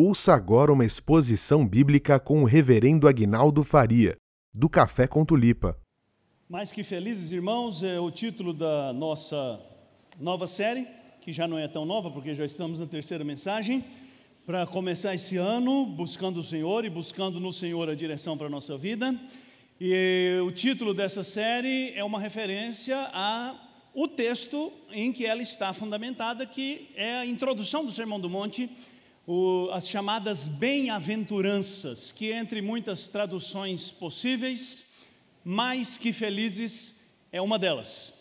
Ouça agora uma exposição bíblica com o reverendo Aguinaldo Faria, do Café com Tulipa. Mais que felizes, irmãos, é o título da nossa nova série, que já não é tão nova, porque já estamos na terceira mensagem, para começar esse ano buscando o Senhor e buscando no Senhor a direção para a nossa vida. E o título dessa série é uma referência a o texto em que ela está fundamentada, que é a introdução do Sermão do Monte, o, as chamadas bem-aventuranças, que entre muitas traduções possíveis, mais que felizes é uma delas.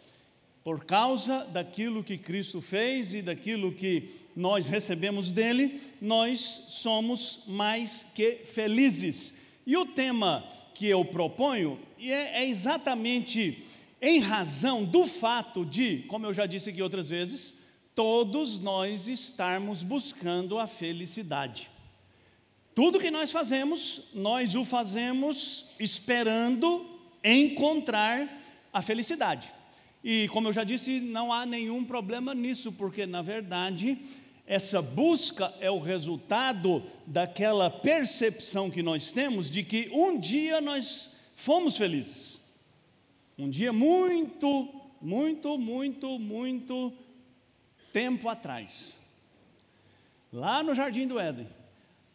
Por causa daquilo que Cristo fez e daquilo que nós recebemos dele, nós somos mais que felizes. E o tema que eu proponho é, é exatamente em razão do fato de, como eu já disse aqui outras vezes, todos nós estarmos buscando a felicidade. Tudo que nós fazemos, nós o fazemos esperando encontrar a felicidade. E como eu já disse, não há nenhum problema nisso, porque na verdade, essa busca é o resultado daquela percepção que nós temos de que um dia nós fomos felizes. Um dia muito, muito, muito, muito tempo atrás, lá no jardim do Éden,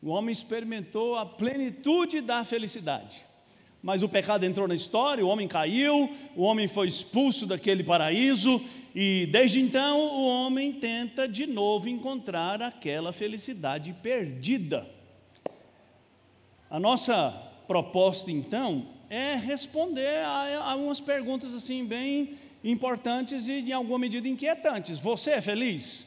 o homem experimentou a plenitude da felicidade. Mas o pecado entrou na história, o homem caiu, o homem foi expulso daquele paraíso, e desde então o homem tenta de novo encontrar aquela felicidade perdida. A nossa proposta então é responder a, a umas perguntas assim bem importantes e, em alguma medida, inquietantes. Você é feliz?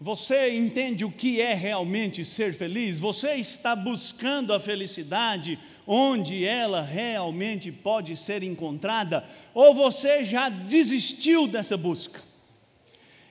Você entende o que é realmente ser feliz? Você está buscando a felicidade onde ela realmente pode ser encontrada? Ou você já desistiu dessa busca?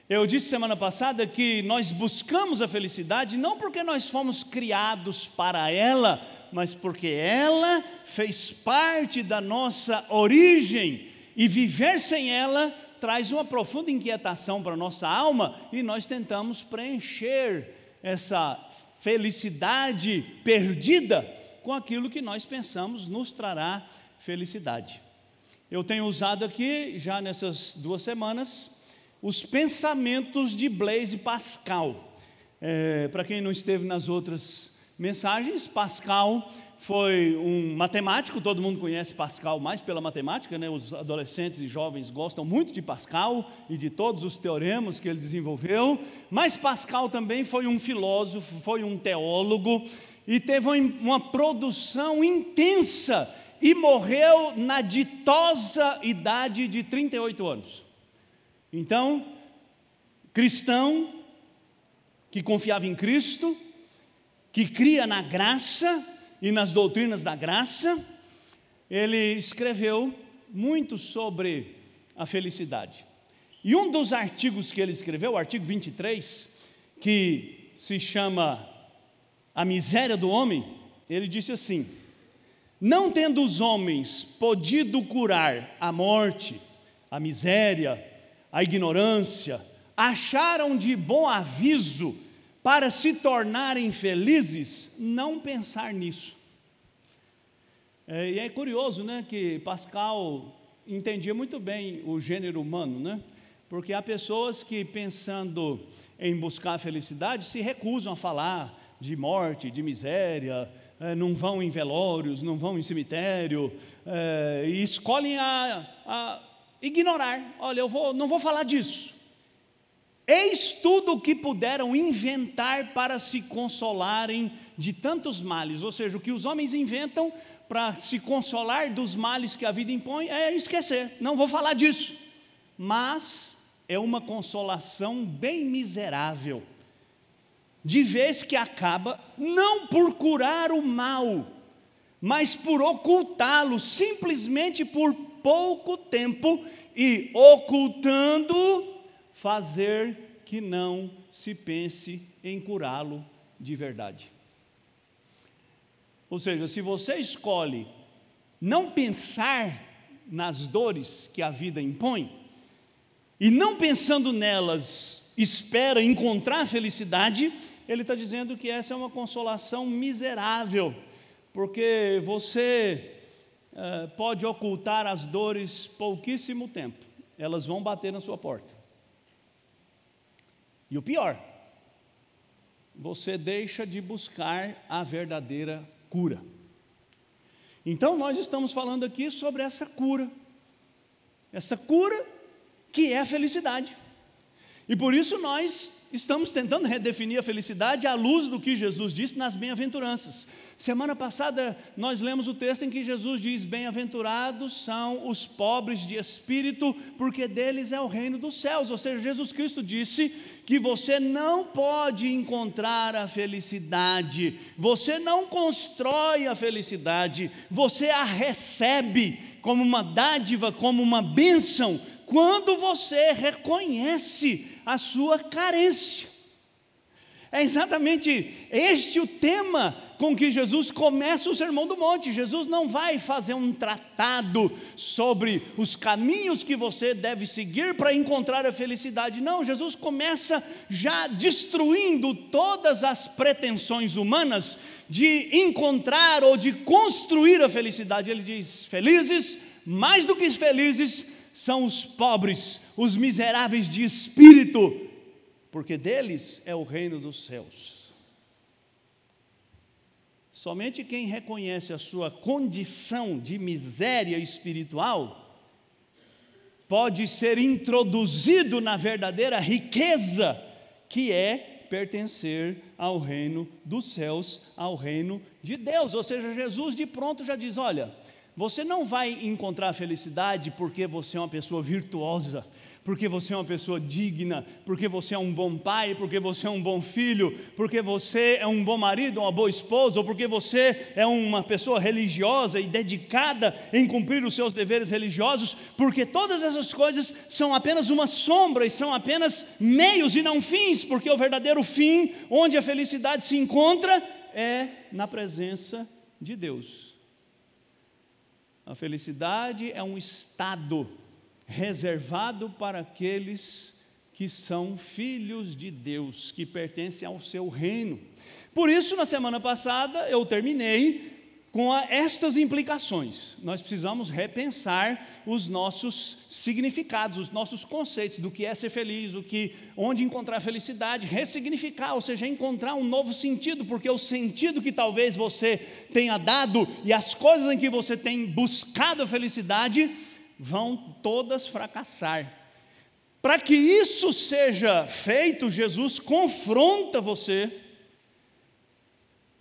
Eu disse semana passada que nós buscamos a felicidade não porque nós fomos criados para ela, mas porque ela fez parte da nossa origem e viver sem ela traz uma profunda inquietação para a nossa alma e nós tentamos preencher essa felicidade perdida com aquilo que nós pensamos nos trará felicidade. Eu tenho usado aqui, já nessas duas semanas, os pensamentos de Blaise Pascal. É, para quem não esteve nas outras mensagens, Pascal foi um matemático, todo mundo conhece Pascal mais pela matemática, né? os adolescentes e jovens gostam muito de Pascal e de todos os teoremas que ele desenvolveu, mas Pascal também foi um filósofo, foi um teólogo e teve uma produção intensa e morreu na ditosa idade de 38 anos. Então, cristão que confiava em Cristo, que cria na graça, e nas doutrinas da graça, ele escreveu muito sobre a felicidade. E um dos artigos que ele escreveu, o artigo 23, que se chama A Miséria do Homem, ele disse assim: Não tendo os homens podido curar a morte, a miséria, a ignorância, acharam de bom aviso para se tornarem felizes, não pensar nisso. É, e é curioso, né, que Pascal entendia muito bem o gênero humano, né? Porque há pessoas que pensando em buscar a felicidade se recusam a falar de morte, de miséria, é, não vão em velórios, não vão em cemitério, é, e escolhem a, a ignorar. Olha, eu vou, não vou falar disso. Eis tudo o que puderam inventar para se consolarem de tantos males, ou seja, o que os homens inventam para se consolar dos males que a vida impõe é esquecer, não vou falar disso. Mas é uma consolação bem miserável, de vez que acaba não por curar o mal, mas por ocultá-lo, simplesmente por pouco tempo e ocultando fazer que não se pense em curá-lo de verdade. Ou seja, se você escolhe não pensar nas dores que a vida impõe, e não pensando nelas espera encontrar felicidade, ele está dizendo que essa é uma consolação miserável, porque você uh, pode ocultar as dores pouquíssimo tempo, elas vão bater na sua porta. E o pior, você deixa de buscar a verdadeira cura. Então, nós estamos falando aqui sobre essa cura, essa cura que é a felicidade. E por isso nós estamos tentando redefinir a felicidade à luz do que Jesus disse nas bem-aventuranças. Semana passada nós lemos o texto em que Jesus diz: Bem-aventurados são os pobres de espírito, porque deles é o reino dos céus. Ou seja, Jesus Cristo disse que você não pode encontrar a felicidade, você não constrói a felicidade, você a recebe como uma dádiva, como uma bênção, quando você reconhece a sua carência. É exatamente este o tema com que Jesus começa o Sermão do Monte. Jesus não vai fazer um tratado sobre os caminhos que você deve seguir para encontrar a felicidade. Não, Jesus começa já destruindo todas as pretensões humanas de encontrar ou de construir a felicidade. Ele diz: felizes, mais do que felizes, são os pobres, os miseráveis de espírito, porque deles é o reino dos céus. Somente quem reconhece a sua condição de miséria espiritual pode ser introduzido na verdadeira riqueza que é pertencer ao reino dos céus, ao reino de Deus. Ou seja, Jesus de pronto já diz: olha, você não vai encontrar felicidade porque você é uma pessoa virtuosa, porque você é uma pessoa digna, porque você é um bom pai, porque você é um bom filho, porque você é um bom marido, uma boa esposa, ou porque você é uma pessoa religiosa e dedicada em cumprir os seus deveres religiosos, porque todas essas coisas são apenas uma sombra e são apenas meios e não fins, porque o verdadeiro fim, onde a felicidade se encontra, é na presença de Deus. A felicidade é um estado reservado para aqueles que são filhos de Deus, que pertencem ao seu reino. Por isso, na semana passada, eu terminei com a, estas implicações. Nós precisamos repensar os nossos significados, os nossos conceitos do que é ser feliz, o que, onde encontrar felicidade, ressignificar, ou seja, encontrar um novo sentido, porque o sentido que talvez você tenha dado e as coisas em que você tem buscado a felicidade vão todas fracassar. Para que isso seja feito, Jesus confronta você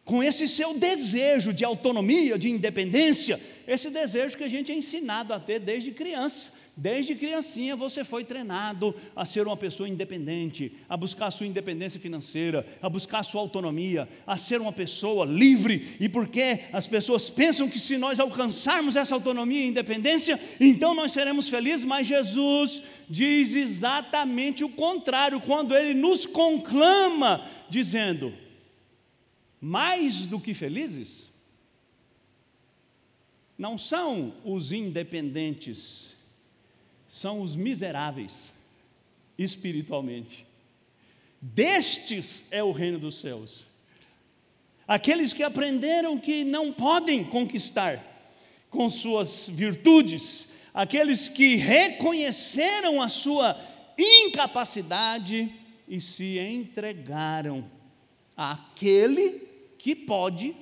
com esse seu desejo de autonomia, de independência, esse desejo que a gente é ensinado a ter desde criança. Desde criancinha você foi treinado a ser uma pessoa independente, a buscar a sua independência financeira, a buscar a sua autonomia, a ser uma pessoa livre. E porque as pessoas pensam que se nós alcançarmos essa autonomia e independência, então nós seremos felizes, mas Jesus diz exatamente o contrário, quando ele nos conclama dizendo: mais do que felizes, não são os independentes, são os miseráveis espiritualmente. Destes é o reino dos céus. Aqueles que aprenderam que não podem conquistar com suas virtudes, aqueles que reconheceram a sua incapacidade e se entregaram àquele que pode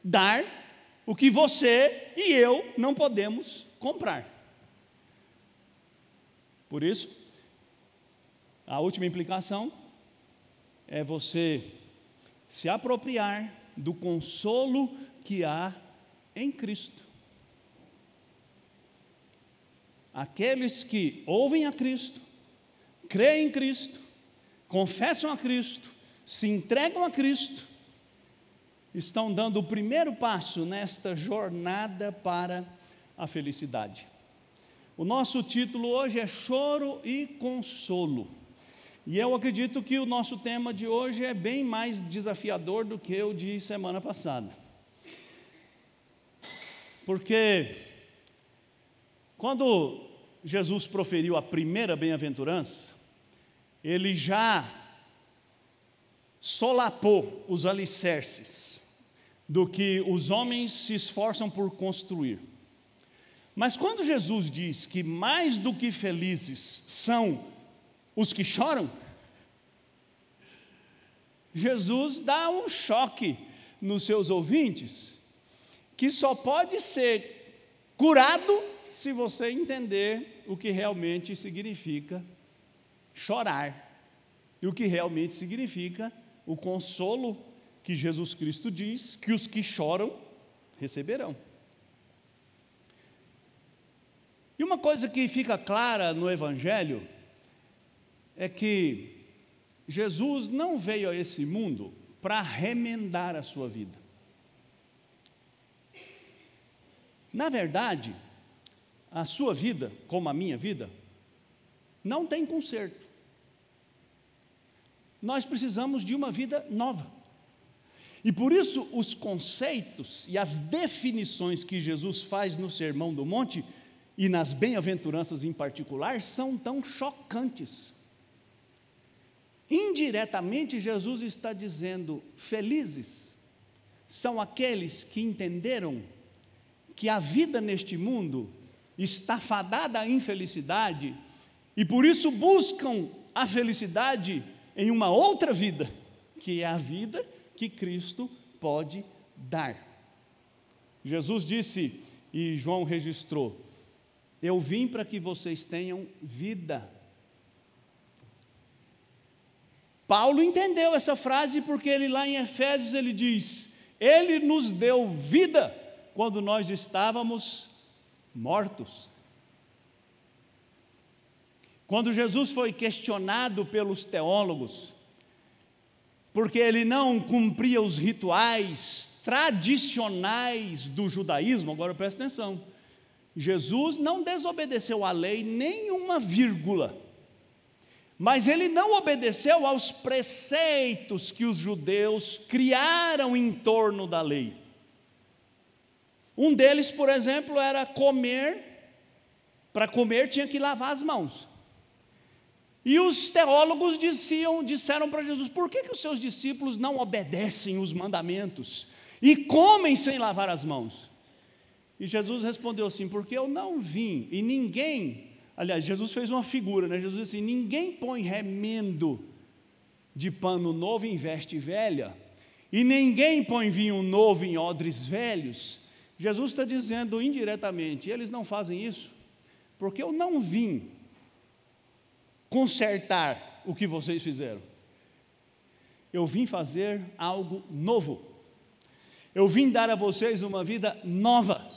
dar o que você e eu não podemos comprar. Por isso, a última implicação é você se apropriar do consolo que há em Cristo. Aqueles que ouvem a Cristo, creem em Cristo, confessam a Cristo, se entregam a Cristo, estão dando o primeiro passo nesta jornada para a felicidade. O nosso título hoje é Choro e Consolo. E eu acredito que o nosso tema de hoje é bem mais desafiador do que o de semana passada. Porque quando Jesus proferiu a primeira bem-aventurança, ele já solapou os alicerces do que os homens se esforçam por construir. Mas quando Jesus diz que mais do que felizes são os que choram, Jesus dá um choque nos seus ouvintes, que só pode ser curado se você entender o que realmente significa chorar e o que realmente significa o consolo que Jesus Cristo diz que os que choram receberão. E uma coisa que fica clara no Evangelho é que Jesus não veio a esse mundo para remendar a sua vida. Na verdade, a sua vida, como a minha vida, não tem conserto. Nós precisamos de uma vida nova. E por isso, os conceitos e as definições que Jesus faz no Sermão do Monte e nas bem-aventuranças em particular são tão chocantes. Indiretamente, Jesus está dizendo: felizes são aqueles que entenderam que a vida neste mundo está fadada à infelicidade e por isso buscam a felicidade em uma outra vida, que é a vida que Cristo pode dar. Jesus disse, e João registrou: Eu vim para que vocês tenham vida Paulo entendeu essa frase porque ele lá em Efésios ele diz: Ele nos deu vida quando nós estávamos mortos. Quando Jesus foi questionado pelos teólogos, porque ele não cumpria os rituais tradicionais do judaísmo, agora presta atenção, Jesus não desobedeceu à lei nenhuma vírgula. Mas ele não obedeceu aos preceitos que os judeus criaram em torno da lei. Um deles, por exemplo, era comer, para comer tinha que lavar as mãos. E os teólogos diziam, disseram para Jesus: por que, que os seus discípulos não obedecem os mandamentos e comem sem lavar as mãos? E Jesus respondeu assim: porque eu não vim, e ninguém Aliás, Jesus fez uma figura, né? Jesus disse assim: ninguém põe remendo de pano novo em veste velha, e ninguém põe vinho novo em odres velhos. Jesus está dizendo indiretamente: eles não fazem isso, porque eu não vim consertar o que vocês fizeram. Eu vim fazer algo novo. Eu vim dar a vocês uma vida nova.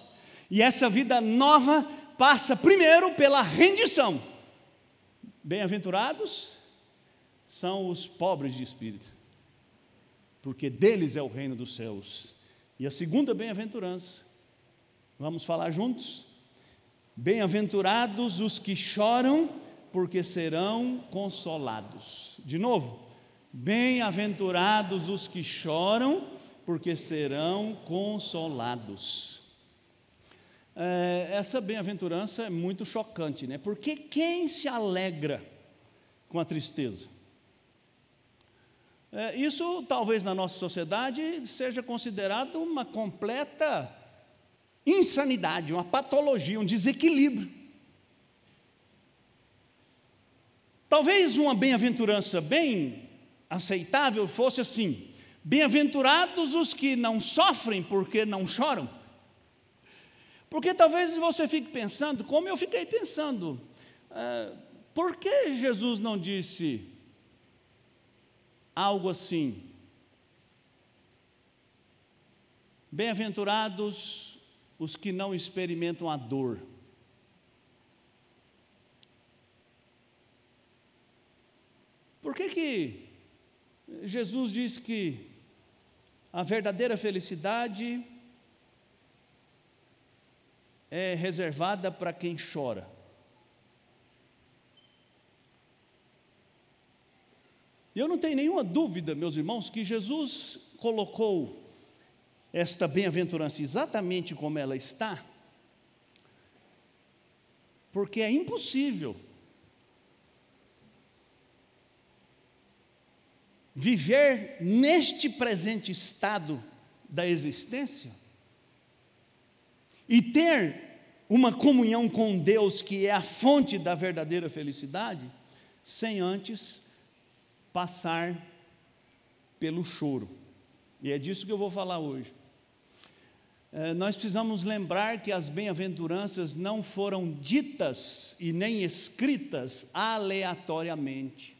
E essa vida nova passa primeiro pela rendição. Bem-aventurados são os pobres de espírito, porque deles é o reino dos céus. E a segunda bem-aventurança, vamos falar juntos? Bem-aventurados os que choram, porque serão consolados. De novo, bem-aventurados os que choram, porque serão consolados é, essa bem-aventurança é muito chocante, né? Porque quem se alegra com a tristeza? É, isso talvez na nossa sociedade seja considerado uma completa insanidade, uma patologia, um desequilíbrio. Talvez uma bem-aventurança bem aceitável fosse assim: bem-aventurados os que não sofrem porque não choram. Porque talvez você fique pensando, como eu fiquei pensando, é, por que Jesus não disse algo assim? Bem-aventurados os que não experimentam a dor. Por que, que Jesus diz que a verdadeira felicidade é reservada para quem chora. Eu não tenho nenhuma dúvida, meus irmãos, que Jesus colocou esta bem-aventurança exatamente como ela está, porque é impossível viver neste presente estado da existência e ter uma comunhão com Deus, que é a fonte da verdadeira felicidade, sem antes passar pelo choro. E é disso que eu vou falar hoje. É, nós precisamos lembrar que as bem-aventuranças não foram ditas e nem escritas aleatoriamente.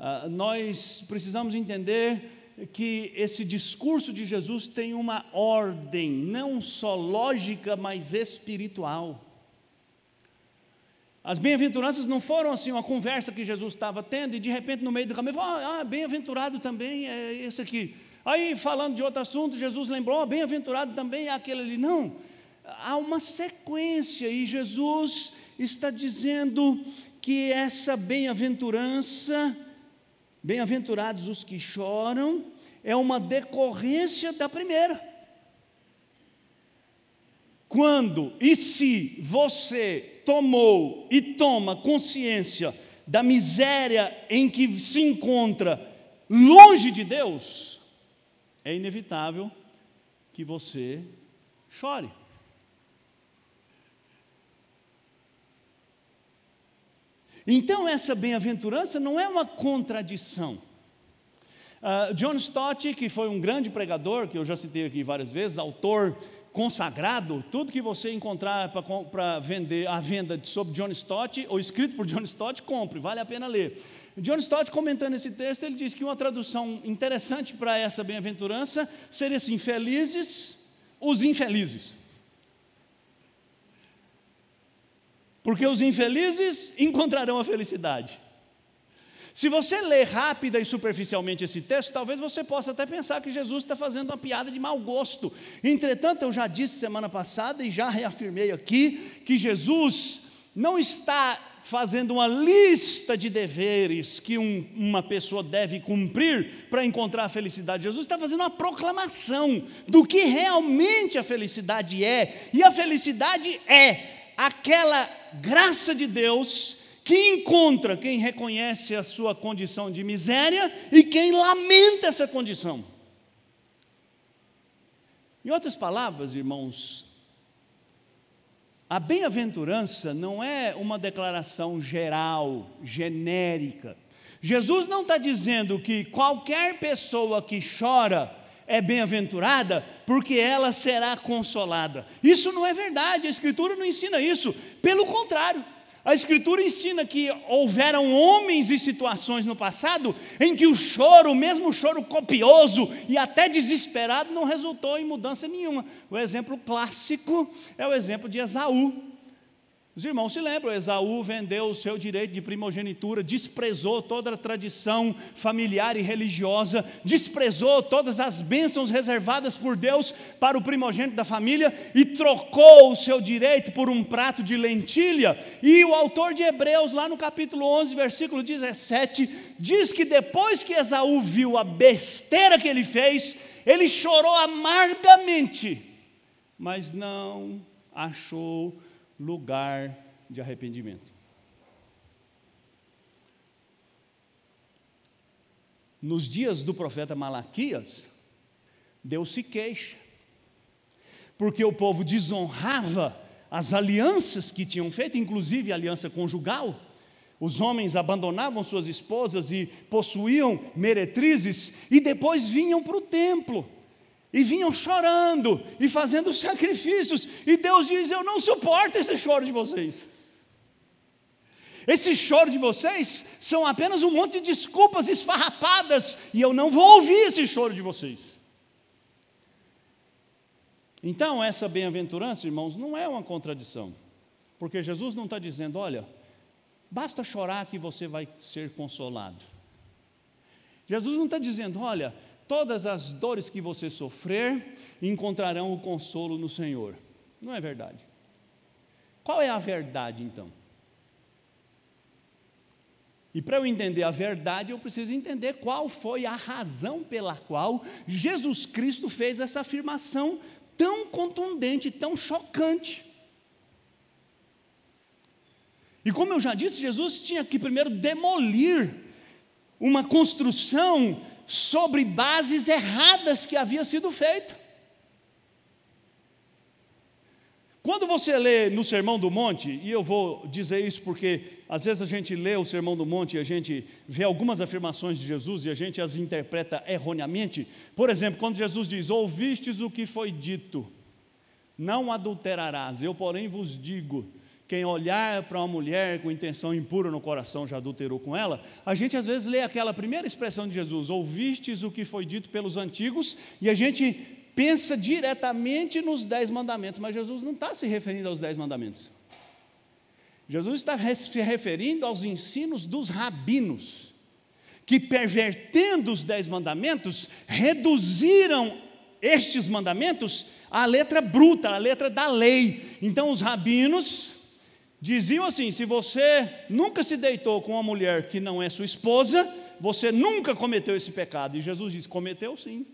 Ah, nós precisamos entender que esse discurso de Jesus tem uma ordem, não só lógica, mas espiritual. As bem-aventuranças não foram assim uma conversa que Jesus estava tendo e de repente no meio do caminho falou: Ah, bem-aventurado também é esse aqui. Aí falando de outro assunto, Jesus lembrou: oh, bem-aventurado também é aquele ali. Não, há uma sequência e Jesus está dizendo que essa bem-aventurança Bem-aventurados os que choram, é uma decorrência da primeira. Quando e se você tomou e toma consciência da miséria em que se encontra longe de Deus, é inevitável que você chore. Então, essa bem-aventurança não é uma contradição. Uh, John Stott, que foi um grande pregador, que eu já citei aqui várias vezes, autor consagrado, tudo que você encontrar para vender à venda sobre John Stott, ou escrito por John Stott, compre, vale a pena ler. John Stott, comentando esse texto, ele diz que uma tradução interessante para essa bem-aventurança seria assim: felizes os infelizes. Porque os infelizes encontrarão a felicidade. Se você ler rápida e superficialmente esse texto, talvez você possa até pensar que Jesus está fazendo uma piada de mau gosto. Entretanto, eu já disse semana passada e já reafirmei aqui que Jesus não está fazendo uma lista de deveres que um, uma pessoa deve cumprir para encontrar a felicidade. Jesus está fazendo uma proclamação do que realmente a felicidade é. E a felicidade é aquela graça de Deus que encontra quem reconhece a sua condição de miséria e quem lamenta essa condição. Em outras palavras, irmãos, a bem-aventurança não é uma declaração geral, genérica. Jesus não está dizendo que qualquer pessoa que chora é bem-aventurada porque ela será consolada. Isso não é verdade, a Escritura não ensina isso. Pelo contrário, a Escritura ensina que houveram homens e situações no passado em que o choro, mesmo o choro copioso e até desesperado, não resultou em mudança nenhuma. O exemplo clássico é o exemplo de Esaú. Os irmãos se lembram, Esaú vendeu o seu direito de primogenitura, desprezou toda a tradição familiar e religiosa, desprezou todas as bênçãos reservadas por Deus para o primogênito da família e trocou o seu direito por um prato de lentilha. E o autor de Hebreus, lá no capítulo 11, versículo 17, diz que depois que Esaú viu a besteira que ele fez, ele chorou amargamente, mas não achou lugar de arrependimento. Nos dias do profeta Malaquias, Deus se queixa, porque o povo desonrava as alianças que tinham feito, inclusive a aliança conjugal. Os homens abandonavam suas esposas e possuíam meretrizes e depois vinham para o templo e vinham chorando e fazendo sacrifícios, e Deus diz: Eu não suporto esse choro de vocês. Esse choro de vocês são apenas um monte de desculpas esfarrapadas, e eu não vou ouvir esse choro de vocês. Então, essa bem-aventurança, irmãos, não é uma contradição, porque Jesus não está dizendo: olha, basta chorar que você vai ser consolado. Jesus não está dizendo: olha, todas as dores que você sofrer encontrarão o consolo no Senhor. Não é verdade? Qual é a verdade então? E para eu entender a verdade, eu preciso entender qual foi a razão pela qual Jesus Cristo fez essa afirmação tão contundente, tão chocante. E como eu já disse, Jesus tinha que primeiro demolir uma construção sobre bases erradas que havia sido feita. Quando você lê no Sermão do Monte, e eu vou dizer isso porque às vezes a gente lê o Sermão do Monte e a gente vê algumas afirmações de Jesus e a gente as interpreta erroneamente. Por exemplo, quando Jesus diz: Ouvistes o que foi dito, não adulterarás, eu, porém, vos digo. Quem olhar para uma mulher com intenção impura no coração já adulterou com ela. A gente às vezes lê aquela primeira expressão de Jesus: Ouvistes o que foi dito pelos antigos, e a gente pensa diretamente nos dez mandamentos, mas Jesus não está se referindo aos dez mandamentos. Jesus está se referindo aos ensinos dos rabinos, que pervertendo os dez mandamentos, reduziram estes mandamentos à letra bruta, à letra da lei. Então os rabinos diziam assim: se você nunca se deitou com uma mulher que não é sua esposa, você nunca cometeu esse pecado. E Jesus diz: cometeu sim.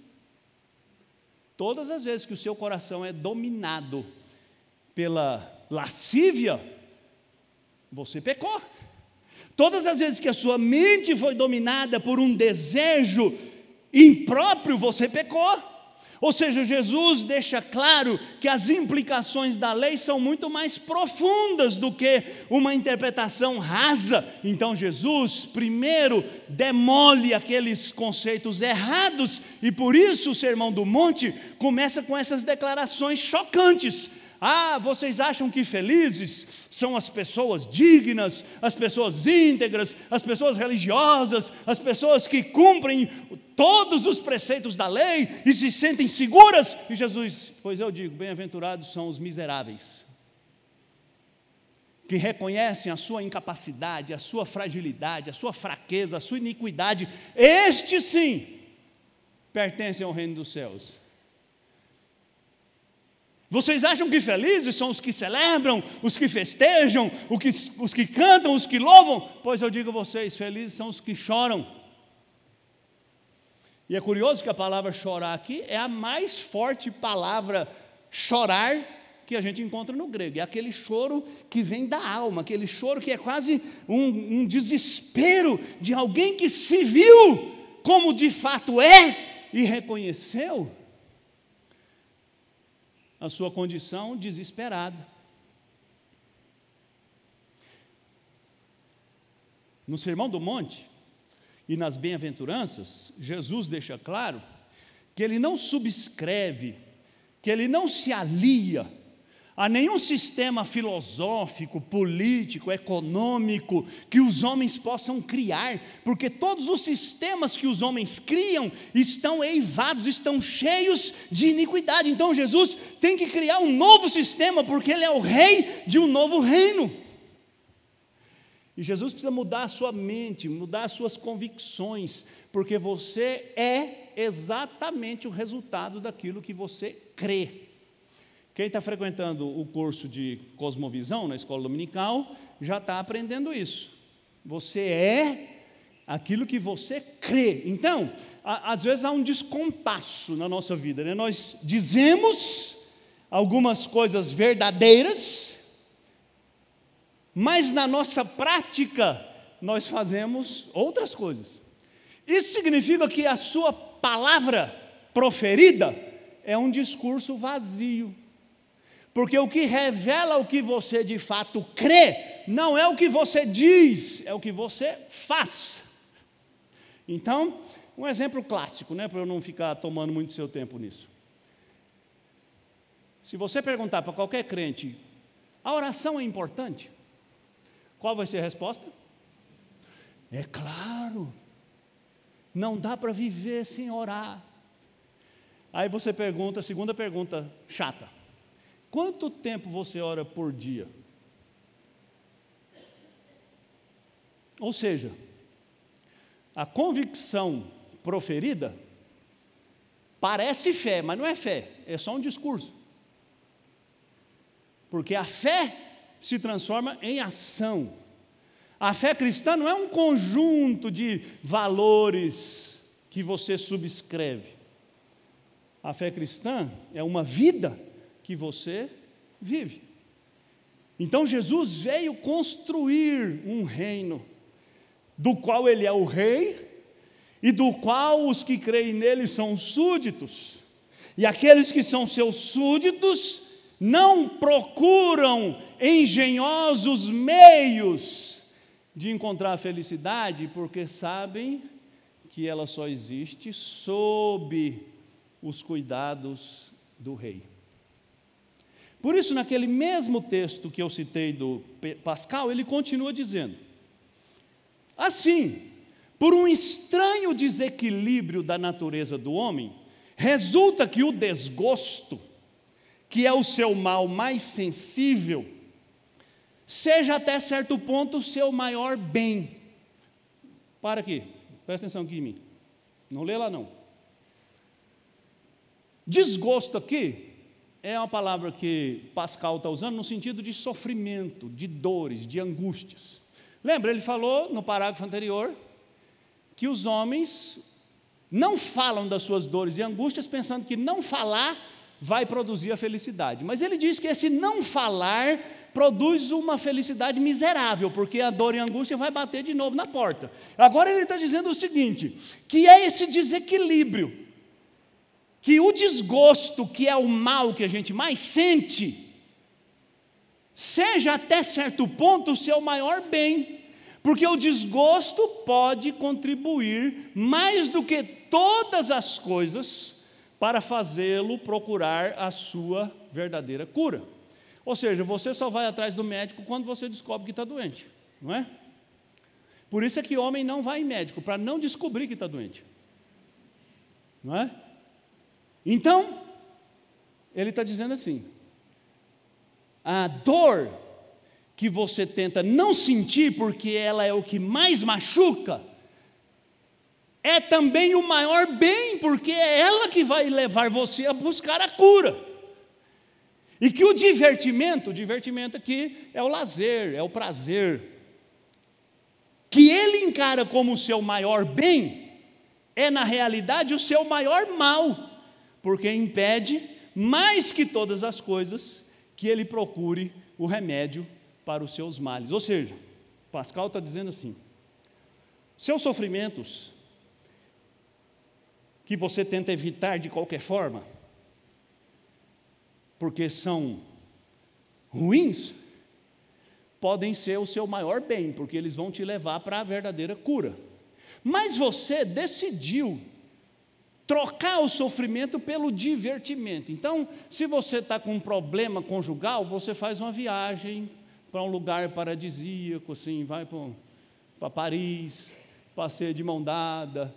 Todas as vezes que o seu coração é dominado pela lascívia, você pecou. Todas as vezes que a sua mente foi dominada por um desejo impróprio, você pecou. Ou seja, Jesus deixa claro que as implicações da lei são muito mais profundas do que uma interpretação rasa. Então, Jesus, primeiro, demole aqueles conceitos errados, e por isso o Sermão do Monte começa com essas declarações chocantes. Ah, vocês acham que felizes são as pessoas dignas, as pessoas íntegras, as pessoas religiosas, as pessoas que cumprem todos os preceitos da lei e se sentem seguras? E Jesus, pois eu digo, bem-aventurados são os miseráveis, que reconhecem a sua incapacidade, a sua fragilidade, a sua fraqueza, a sua iniquidade, estes sim pertencem ao reino dos céus. Vocês acham que felizes são os que celebram, os que festejam, os que, os que cantam, os que louvam? Pois eu digo a vocês: felizes são os que choram. E é curioso que a palavra chorar aqui é a mais forte palavra chorar que a gente encontra no grego. É aquele choro que vem da alma, aquele choro que é quase um, um desespero de alguém que se viu como de fato é e reconheceu a sua condição desesperada. No Sermão do Monte e nas Bem-aventuranças, Jesus deixa claro que ele não subscreve, que ele não se alia a nenhum sistema filosófico, político, econômico que os homens possam criar, porque todos os sistemas que os homens criam estão eivados, estão cheios de iniquidade. Então Jesus tem que criar um novo sistema, porque Ele é o rei de um novo reino. E Jesus precisa mudar a sua mente, mudar as suas convicções, porque você é exatamente o resultado daquilo que você crê. Quem está frequentando o curso de cosmovisão na escola dominical já está aprendendo isso. Você é aquilo que você crê. Então, a, às vezes há um descompasso na nossa vida. Né? Nós dizemos algumas coisas verdadeiras, mas na nossa prática nós fazemos outras coisas. Isso significa que a sua palavra proferida é um discurso vazio. Porque o que revela o que você de fato crê, não é o que você diz, é o que você faz. Então, um exemplo clássico, né, para eu não ficar tomando muito seu tempo nisso. Se você perguntar para qualquer crente, a oração é importante? Qual vai ser a resposta? É claro. Não dá para viver sem orar. Aí você pergunta, segunda pergunta chata. Quanto tempo você ora por dia? Ou seja, a convicção proferida parece fé, mas não é fé, é só um discurso. Porque a fé se transforma em ação. A fé cristã não é um conjunto de valores que você subscreve. A fé cristã é uma vida que você vive. Então Jesus veio construir um reino, do qual ele é o rei, e do qual os que creem nele são súditos. E aqueles que são seus súditos não procuram engenhosos meios de encontrar a felicidade, porque sabem que ela só existe sob os cuidados do rei. Por isso, naquele mesmo texto que eu citei do Pascal, ele continua dizendo: assim, por um estranho desequilíbrio da natureza do homem, resulta que o desgosto, que é o seu mal mais sensível, seja até certo ponto o seu maior bem. Para aqui, presta atenção aqui em mim. Não lê lá não. Desgosto aqui é uma palavra que Pascal está usando no sentido de sofrimento, de dores, de angústias. Lembra, ele falou no parágrafo anterior que os homens não falam das suas dores e angústias pensando que não falar vai produzir a felicidade. Mas ele diz que esse não falar produz uma felicidade miserável, porque a dor e a angústia vai bater de novo na porta. Agora ele está dizendo o seguinte: que é esse desequilíbrio, que o desgosto, que é o mal que a gente mais sente, seja até certo ponto o seu maior bem. Porque o desgosto pode contribuir mais do que todas as coisas para fazê-lo procurar a sua verdadeira cura. Ou seja, você só vai atrás do médico quando você descobre que está doente, não é? Por isso é que homem não vai em médico, para não descobrir que está doente. Não é? Então, ele está dizendo assim: a dor que você tenta não sentir porque ela é o que mais machuca, é também o maior bem, porque é ela que vai levar você a buscar a cura. E que o divertimento, o divertimento aqui é o lazer, é o prazer, que ele encara como o seu maior bem, é na realidade o seu maior mal, porque impede, mais que todas as coisas, que ele procure o remédio para os seus males. Ou seja, Pascal está dizendo assim: seus sofrimentos, que você tenta evitar de qualquer forma, porque são ruins, podem ser o seu maior bem, porque eles vão te levar para a verdadeira cura. Mas você decidiu trocar o sofrimento pelo divertimento. Então, se você está com um problema conjugal, você faz uma viagem para um lugar paradisíaco, assim, vai para Paris, passeia de mão dada,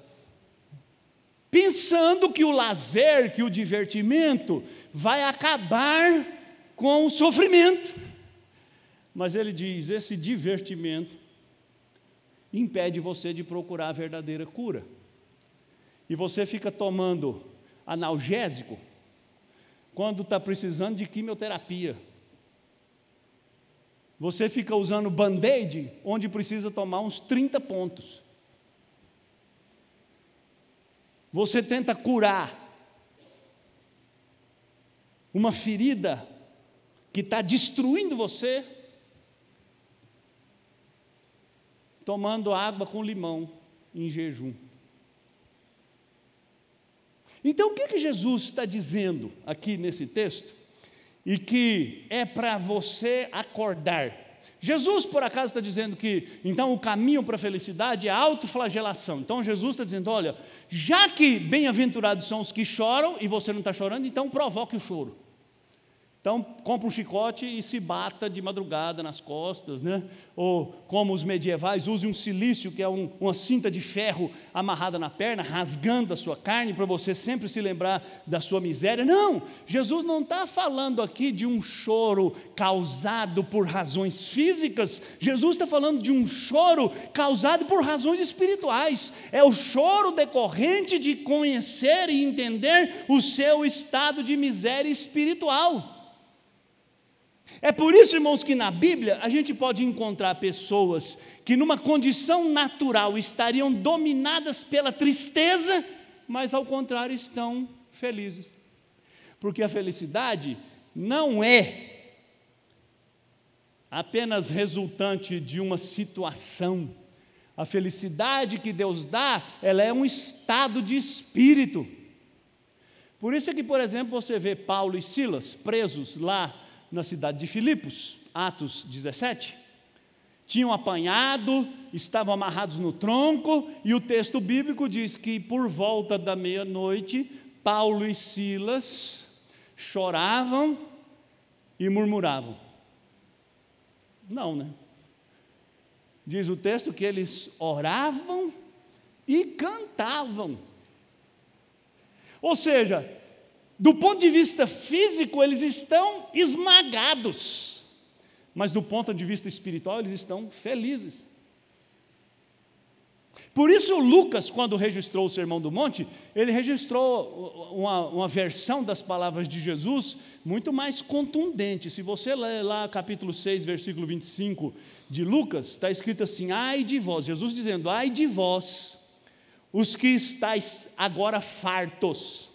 pensando que o lazer, que o divertimento vai acabar com o sofrimento. Mas ele diz: esse divertimento impede você de procurar a verdadeira cura. E você fica tomando analgésico quando está precisando de quimioterapia. Você fica usando band-aid onde precisa tomar uns 30 pontos. Você tenta curar uma ferida que está destruindo você, tomando água com limão em jejum. Então, o que, que Jesus está dizendo aqui nesse texto? e que é para você acordar. Jesus, por acaso, está dizendo que então o caminho para a felicidade é a autoflagelação. Então Jesus está dizendo: olha, já que bem-aventurados são os que choram e você não está chorando, então provoque o choro. Então, compra um chicote e se bata de madrugada nas costas, né? Ou, como os medievais, use um silício, que é um, uma cinta de ferro amarrada na perna, rasgando a sua carne, para você sempre se lembrar da sua miséria. Não! Jesus não está falando aqui de um choro causado por razões físicas, Jesus está falando de um choro causado por razões espirituais. É o choro decorrente de conhecer e entender o seu estado de miséria espiritual. É por isso, irmãos, que na Bíblia a gente pode encontrar pessoas que, numa condição natural, estariam dominadas pela tristeza, mas ao contrário estão felizes. Porque a felicidade não é apenas resultante de uma situação, A felicidade que Deus dá, ela é um estado de espírito. Por isso é que, por exemplo, você vê Paulo e Silas presos lá na cidade de Filipos, Atos 17. Tinham apanhado, estavam amarrados no tronco, e o texto bíblico diz que por volta da meia-noite, Paulo e Silas choravam e murmuravam. Não, né? Diz o texto que eles oravam e cantavam. Ou seja, do ponto de vista físico, eles estão esmagados, mas do ponto de vista espiritual, eles estão felizes. Por isso, Lucas, quando registrou o Sermão do Monte, ele registrou uma, uma, versão das palavras de Jesus muito mais contundente. Se você ler lá capítulo 6, versículo 25 de Lucas, está escrito assim: Ai de vós, Jesus dizendo: Ai de vós, os que estáis agora fartos,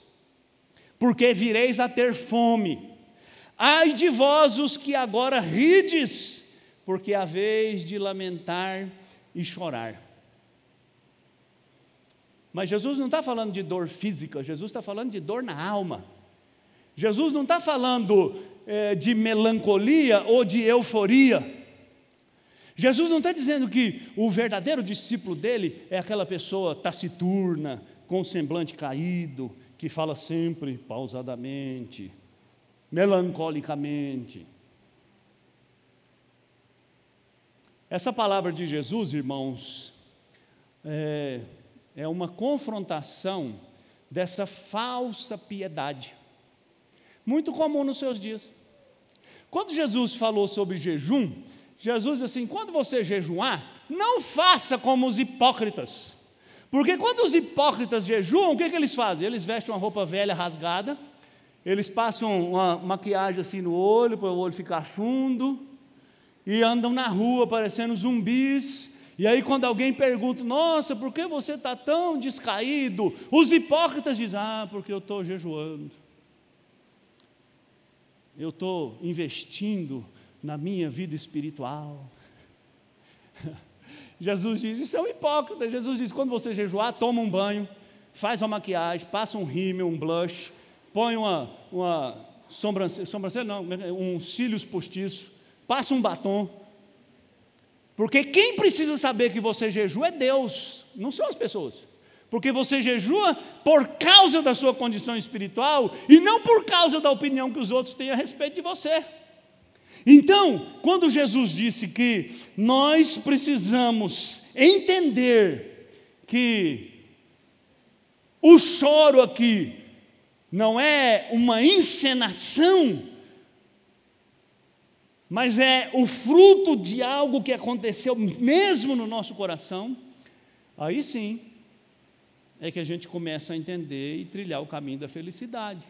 porque vireis a ter fome. Ai de vós, os que agora rides, porque haveis de lamentar e chorar. Mas Jesus não está falando de dor física, Jesus está falando de dor na alma. Jesus não está falando é, de melancolia ou de euforia. Jesus não está dizendo que o verdadeiro discípulo dele é aquela pessoa taciturna, com semblante caído, que fala sempre pausadamente, melancolicamente. Essa palavra de Jesus, irmãos, é, é uma confrontação dessa falsa piedade, muito comum nos seus dias. Quando Jesus falou sobre jejum, Jesus disse assim: quando você jejuar, não faça como os hipócritas. Porque quando os hipócritas jejuam, o que, que eles fazem? Eles vestem uma roupa velha rasgada, eles passam uma maquiagem assim no olho, para o olho ficar fundo, e andam na rua parecendo zumbis, e aí, quando alguém pergunta, nossa, por que você está tão descaído? Os hipócritas dizem, ah, porque eu estou jejuando. Eu estou investindo na minha vida espiritual. Jesus diz, isso é um hipócrita. Jesus diz, quando você jejuar, toma um banho, faz uma maquiagem, passa um rímel, um blush, põe uma, uma sobrancelha, sobrancelha não, um cílios postiço, passa um batom, porque quem precisa saber que você jejua é Deus, não são as pessoas. Porque você jejua por causa da sua condição espiritual e não por causa da opinião que os outros têm a respeito de você. Então, quando Jesus disse que nós precisamos entender que o choro aqui não é uma encenação mas é o fruto de algo que aconteceu mesmo no nosso coração, aí sim é que a gente começa a entender e trilhar o caminho da felicidade.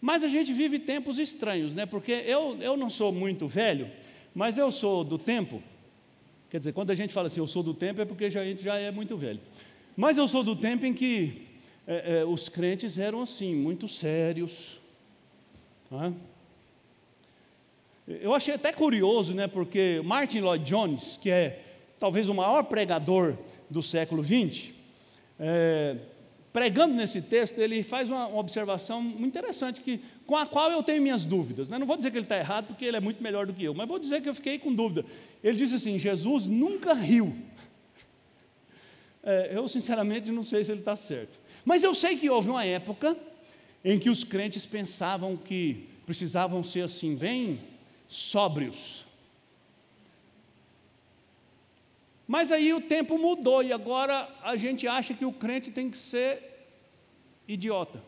Mas a gente vive tempos estranhos, né? Porque eu, eu não sou muito velho, mas eu sou do tempo. Quer dizer, quando a gente fala assim, eu sou do tempo, é porque a gente já é muito velho. Mas eu sou do tempo em que é, é, os crentes eram assim, muito sérios. Tá? Eu achei até curioso, né, porque Martin Lloyd Jones, que é talvez o maior pregador do século XX, é, pregando nesse texto, ele faz uma, uma, observação muito interessante, que, com a qual eu tenho minhas dúvidas. Né? Não vou dizer que ele está errado, porque ele é muito melhor do que eu, mas vou dizer que eu fiquei com dúvida. Ele diz assim: Jesus nunca riu. É, eu, sinceramente, não sei se ele está certo. Mas eu sei que houve uma época em que os crentes pensavam que precisavam ser assim, bem sóbrios. Mas aí o tempo mudou e agora a gente acha que o crente tem que ser idiota.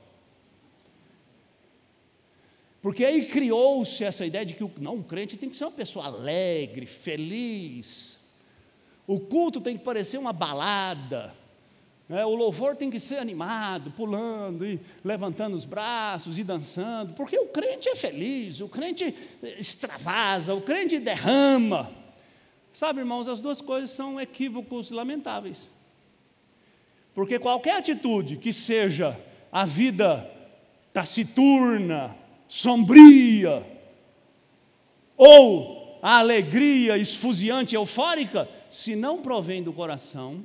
Porque aí criou-se essa ideia de que o, não, o crente tem que ser uma pessoa alegre, feliz. O culto tem que parecer uma balada. É, o louvor tem que ser animado, pulando e levantando os braços e dançando, porque o crente é feliz, o crente extravasa, o crente derrama. Sabe, irmãos, as duas coisas são equívocos lamentáveis. Porque qualquer atitude que seja a vida taciturna, sombria, ou a alegria esfuziante, eufórica, se não provém do coração,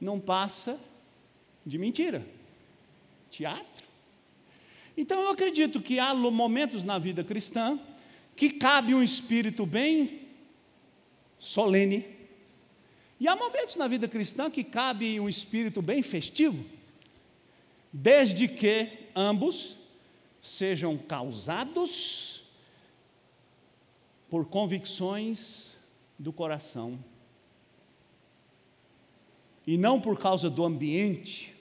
não passa de mentira, teatro. Então eu acredito que há momentos na vida cristã que cabe um espírito bem solene, e há momentos na vida cristã que cabe um espírito bem festivo, desde que ambos sejam causados por convicções do coração. E não por causa do ambiente,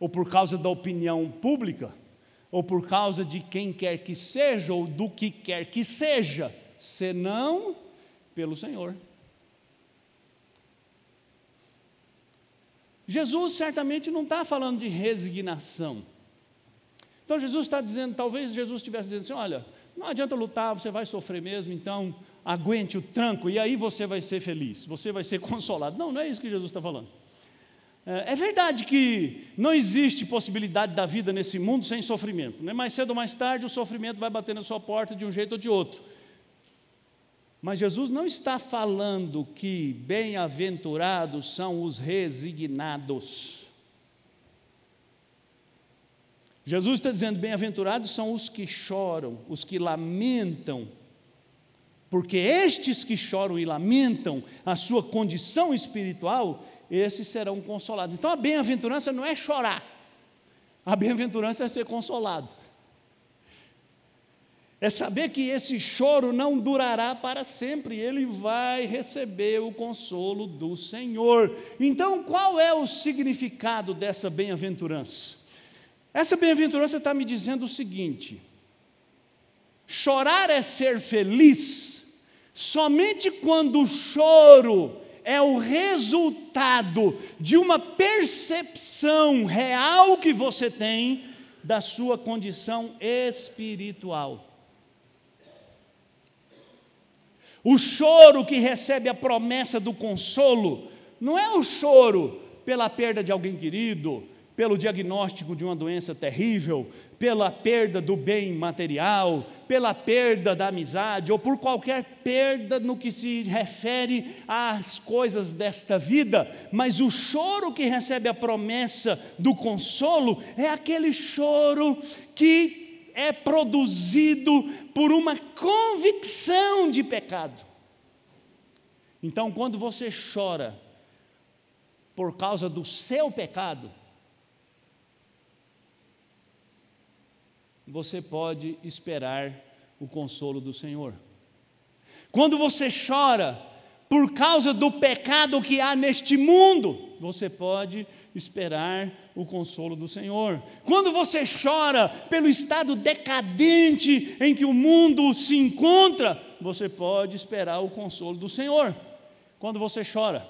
ou por causa da opinião pública, ou por causa de quem quer que seja, ou do que quer que seja, senão pelo Senhor. Jesus certamente não está falando de resignação. Então Jesus está dizendo, talvez Jesus estivesse dizendo assim: olha, não adianta lutar, você vai sofrer mesmo, então aguente o tranco e aí você vai ser feliz, você vai ser consolado. Não, não é isso que Jesus está falando. É, é verdade que não existe possibilidade da vida nesse mundo sem sofrimento. Né? Mais cedo ou mais tarde o sofrimento vai bater na sua porta de um jeito ou de outro. Mas Jesus não está falando que bem-aventurados são os resignados. Jesus está dizendo: bem-aventurados são os que choram, os que lamentam, porque estes que choram e lamentam a sua condição espiritual, esses serão consolados. Então a bem-aventurança não é chorar, a bem-aventurança é ser consolado. É saber que esse choro não durará para sempre, ele vai receber o consolo do Senhor. Então, qual é o significado dessa bem-aventurança? Essa bem-aventurança está me dizendo o seguinte: chorar é ser feliz somente quando o choro é o resultado de uma percepção real que você tem da sua condição espiritual. O choro que recebe a promessa do consolo não é o choro pela perda de alguém querido, pelo diagnóstico de uma doença terrível, pela perda do bem material, pela perda da amizade ou por qualquer perda no que se refere às coisas desta vida, mas o choro que recebe a promessa do consolo é aquele choro que é produzido por uma convicção de pecado. Então, quando você chora por causa do seu pecado, você pode esperar o consolo do Senhor. Quando você chora por causa do pecado que há neste mundo, você pode esperar o consolo do Senhor. Quando você chora pelo estado decadente em que o mundo se encontra, você pode esperar o consolo do Senhor. Quando você chora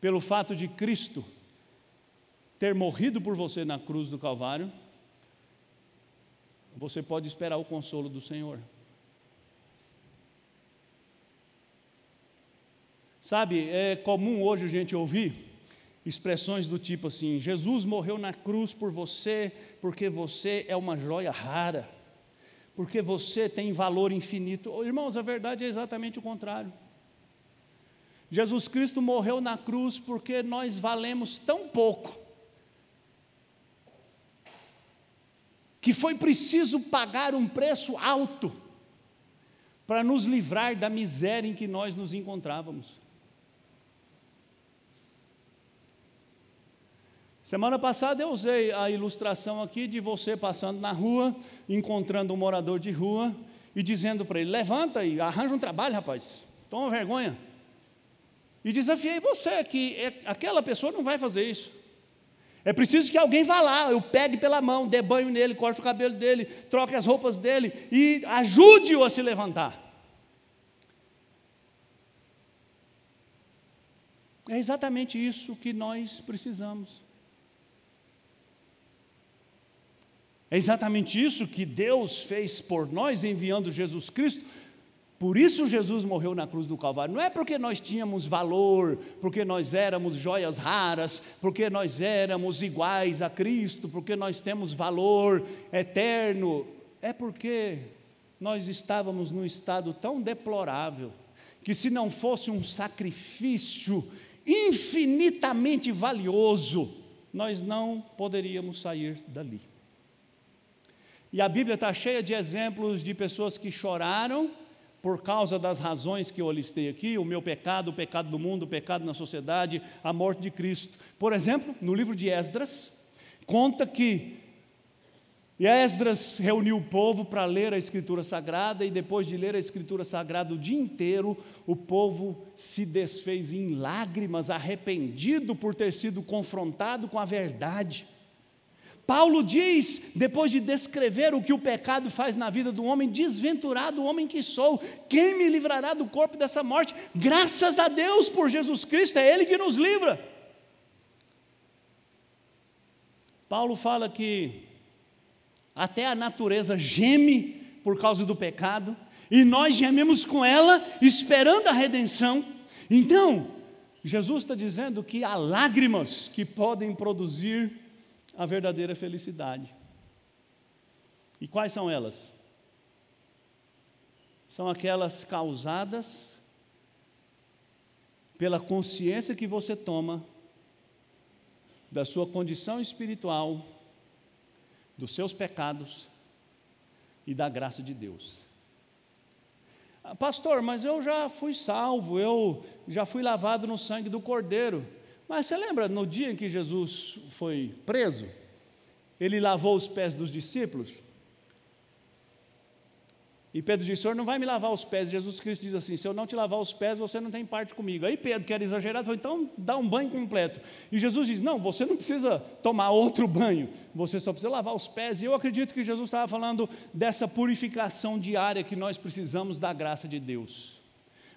pelo fato de Cristo ter morrido por você na cruz do Calvário, você pode esperar o consolo do Senhor. Sabe, é comum hoje a gente ouvir expressões do tipo assim: Jesus morreu na cruz por você, porque você é uma joia rara, porque você tem valor infinito. Irmãos, a verdade é exatamente o contrário. Jesus Cristo morreu na cruz porque nós valemos tão pouco, que foi preciso pagar um preço alto para nos livrar da miséria em que nós nos encontrávamos. Semana passada eu usei a ilustração aqui de você passando na rua, encontrando um morador de rua e dizendo para ele: levanta e arranja um trabalho, rapaz, toma vergonha. E desafiei você que é, aquela pessoa não vai fazer isso. É preciso que alguém vá lá, eu pegue pela mão, dê banho nele, corte o cabelo dele, troque as roupas dele e ajude-o a se levantar. É exatamente isso que nós precisamos. É exatamente isso que Deus fez por nós, enviando Jesus Cristo. Por isso Jesus morreu na cruz do Calvário. Não é porque nós tínhamos valor, porque nós éramos joias raras, porque nós éramos iguais a Cristo, porque nós temos valor eterno. É porque nós estávamos num estado tão deplorável que se não fosse um sacrifício infinitamente valioso, nós não poderíamos sair dali. E a Bíblia está cheia de exemplos de pessoas que choraram por causa das razões que eu listei aqui, o meu pecado, o pecado do mundo, o pecado na sociedade, a morte de Cristo. Por exemplo, no livro de Esdras, conta que Esdras reuniu o povo para ler a Escritura Sagrada e depois de ler a Escritura Sagrada o dia inteiro, o povo se desfez em lágrimas, arrependido por ter sido confrontado com a verdade. Paulo diz, depois de descrever o que o pecado faz na vida do homem, desventurado homem que sou, quem me livrará do corpo dessa morte? Graças a Deus por Jesus Cristo, é Ele que nos livra. Paulo fala que até a natureza geme por causa do pecado, e nós gememos com ela, esperando a redenção. Então, Jesus está dizendo que há lágrimas que podem produzir a verdadeira felicidade. E quais são elas? São aquelas causadas pela consciência que você toma da sua condição espiritual dos seus pecados e da graça de Deus. Ah, pastor, mas eu já fui salvo, eu já fui lavado no sangue do Cordeiro. Mas você lembra no dia em que Jesus foi preso? Ele lavou os pés dos discípulos? E Pedro disse: Senhor, não vai me lavar os pés. Jesus Cristo diz assim: Se eu não te lavar os pés, você não tem parte comigo. Aí Pedro, que era exagerado, falou: Então dá um banho completo. E Jesus diz: Não, você não precisa tomar outro banho, você só precisa lavar os pés. E eu acredito que Jesus estava falando dessa purificação diária que nós precisamos da graça de Deus.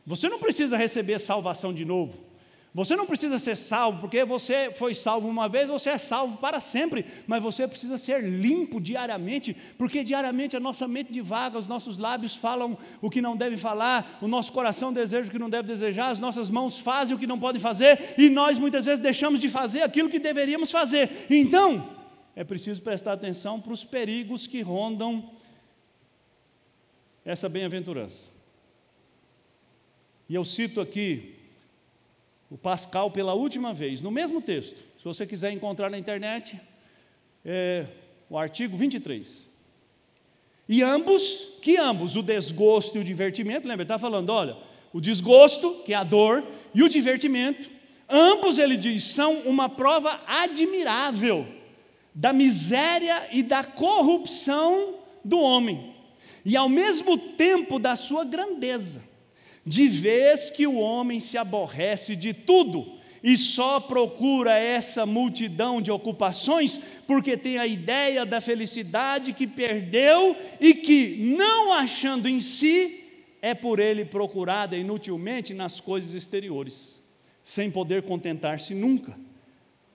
Você não precisa receber salvação de novo. Você não precisa ser salvo, porque você foi salvo uma vez, você é salvo para sempre, mas você precisa ser limpo diariamente, porque diariamente a nossa mente divaga, os nossos lábios falam o que não devem falar, o nosso coração deseja o que não deve desejar, as nossas mãos fazem o que não podem fazer, e nós muitas vezes deixamos de fazer aquilo que deveríamos fazer. Então, é preciso prestar atenção para os perigos que rondam essa bem-aventurança. E eu cito aqui o Pascal pela última vez, no mesmo texto. Se você quiser encontrar na internet, é, o artigo 23. E ambos, que ambos, o desgosto e o divertimento, lembra, ele está falando, olha, o desgosto, que é a dor, e o divertimento, ambos, ele diz, são uma prova admirável da miséria e da corrupção do homem, e ao mesmo tempo da sua grandeza de vez que o homem se aborrece de tudo e só procura essa multidão de ocupações porque tem a ideia da felicidade que perdeu e que, não achando em si, é por ele procurada inutilmente nas coisas exteriores, sem poder contentar-se nunca,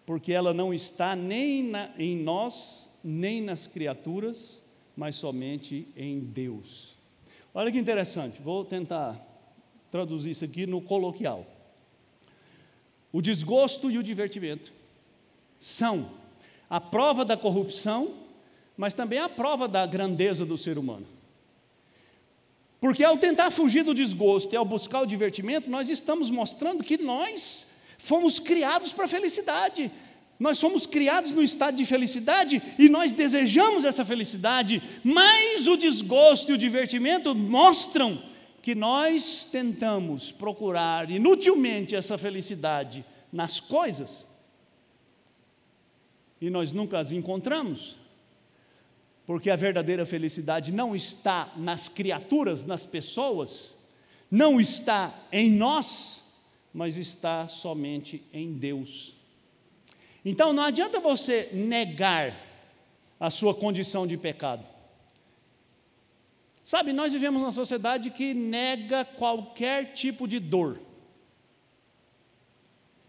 porque ela não está nem na, em nós, nem nas criaturas, mas somente em Deus. Olha que interessante, vou tentar traduzir isso aqui no coloquial. O desgosto e o divertimento são a prova da corrupção, mas também a prova da grandeza do ser humano. Porque ao tentar fugir do desgosto e ao buscar o divertimento, nós estamos mostrando que nós fomos criados para a felicidade. Nós fomos criados no estado de felicidade e nós desejamos essa felicidade, mas o desgosto e o divertimento mostram que nós tentamos procurar inutilmente essa felicidade nas coisas e nós nunca as encontramos, porque a verdadeira felicidade não está nas criaturas, nas pessoas, não está em nós, mas está somente em Deus. Então não adianta você negar a sua condição de pecado. Sabe, nós vivemos numa sociedade que nega qualquer tipo de dor.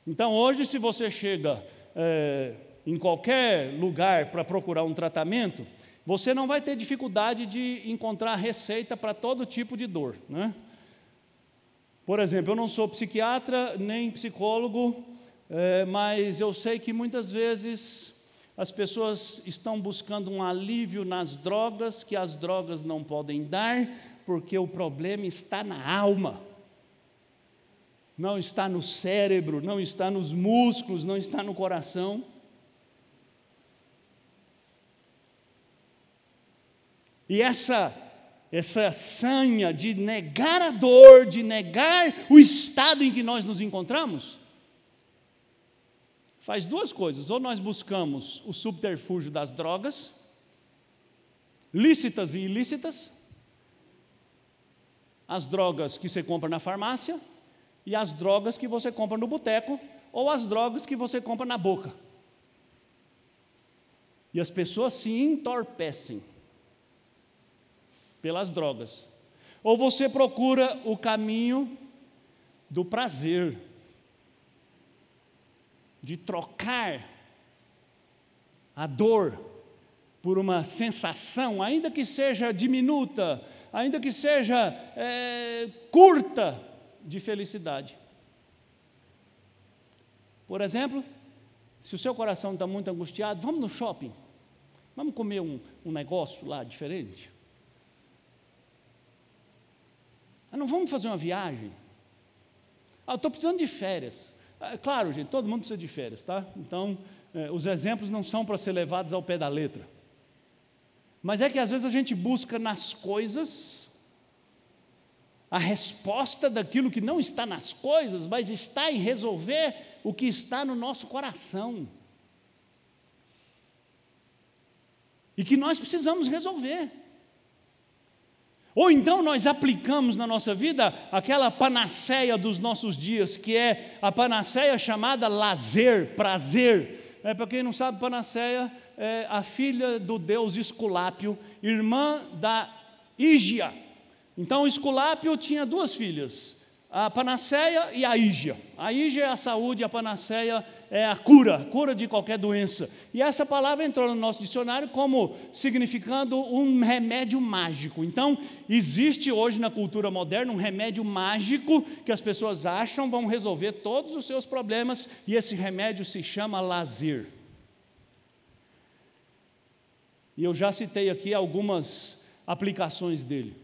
Então, hoje, se você chega é, em qualquer lugar para procurar um tratamento, você não vai ter dificuldade de encontrar receita para todo tipo de dor. Né? Por exemplo, eu não sou psiquiatra nem psicólogo, é, mas eu sei que muitas vezes as pessoas estão buscando um alívio nas drogas que as drogas não podem dar, porque o problema está na alma. não está no cérebro, não está nos músculos, não está no coração. E essa essa sanha de negar a dor, de negar o estado em que nós nos encontramos, faz duas coisas. Ou nós buscamos o subterfúgio das drogas, lícitas e ilícitas, as drogas que você compra na farmácia e as drogas que você compra no boteco ou as drogas que você compra na boca. E as pessoas se entorpecem pelas drogas. Ou você procura o caminho do prazer, de trocar a dor por uma sensação, ainda que seja diminuta, ainda que seja é, curta, de felicidade. Por exemplo, se o seu coração está muito angustiado, vamos no shopping, vamos comer um, um negócio lá diferente. Ah, não vamos fazer uma viagem. Ah, estou precisando de férias. Ah, claro, gente, todo mundo precisa de férias, tá? Então, eh, os exemplos não são para ser levados ao pé da letra. Mas é que às vezes a gente busca nas coisas a resposta daquilo que não está nas coisas, mas está em resolver o que está no nosso coração. E que nós precisamos resolver. Ou então nós aplicamos na nossa vida aquela panaceia dos nossos dias, que é a panaceia chamada lazer, prazer. É, Para quem não sabe, panaceia é a filha do deus Esculápio, irmã da Ígia. Então, Esculápio tinha duas filhas, a panaceia e a ígia. A ígia é a saúde, a panaceia é a cura, cura de qualquer doença. E essa palavra entrou no nosso dicionário como significando um remédio mágico. Então, existe hoje na cultura moderna um remédio mágico que as pessoas acham vão resolver todos os seus problemas, e esse remédio se chama lazer. E eu já citei aqui algumas aplicações dele.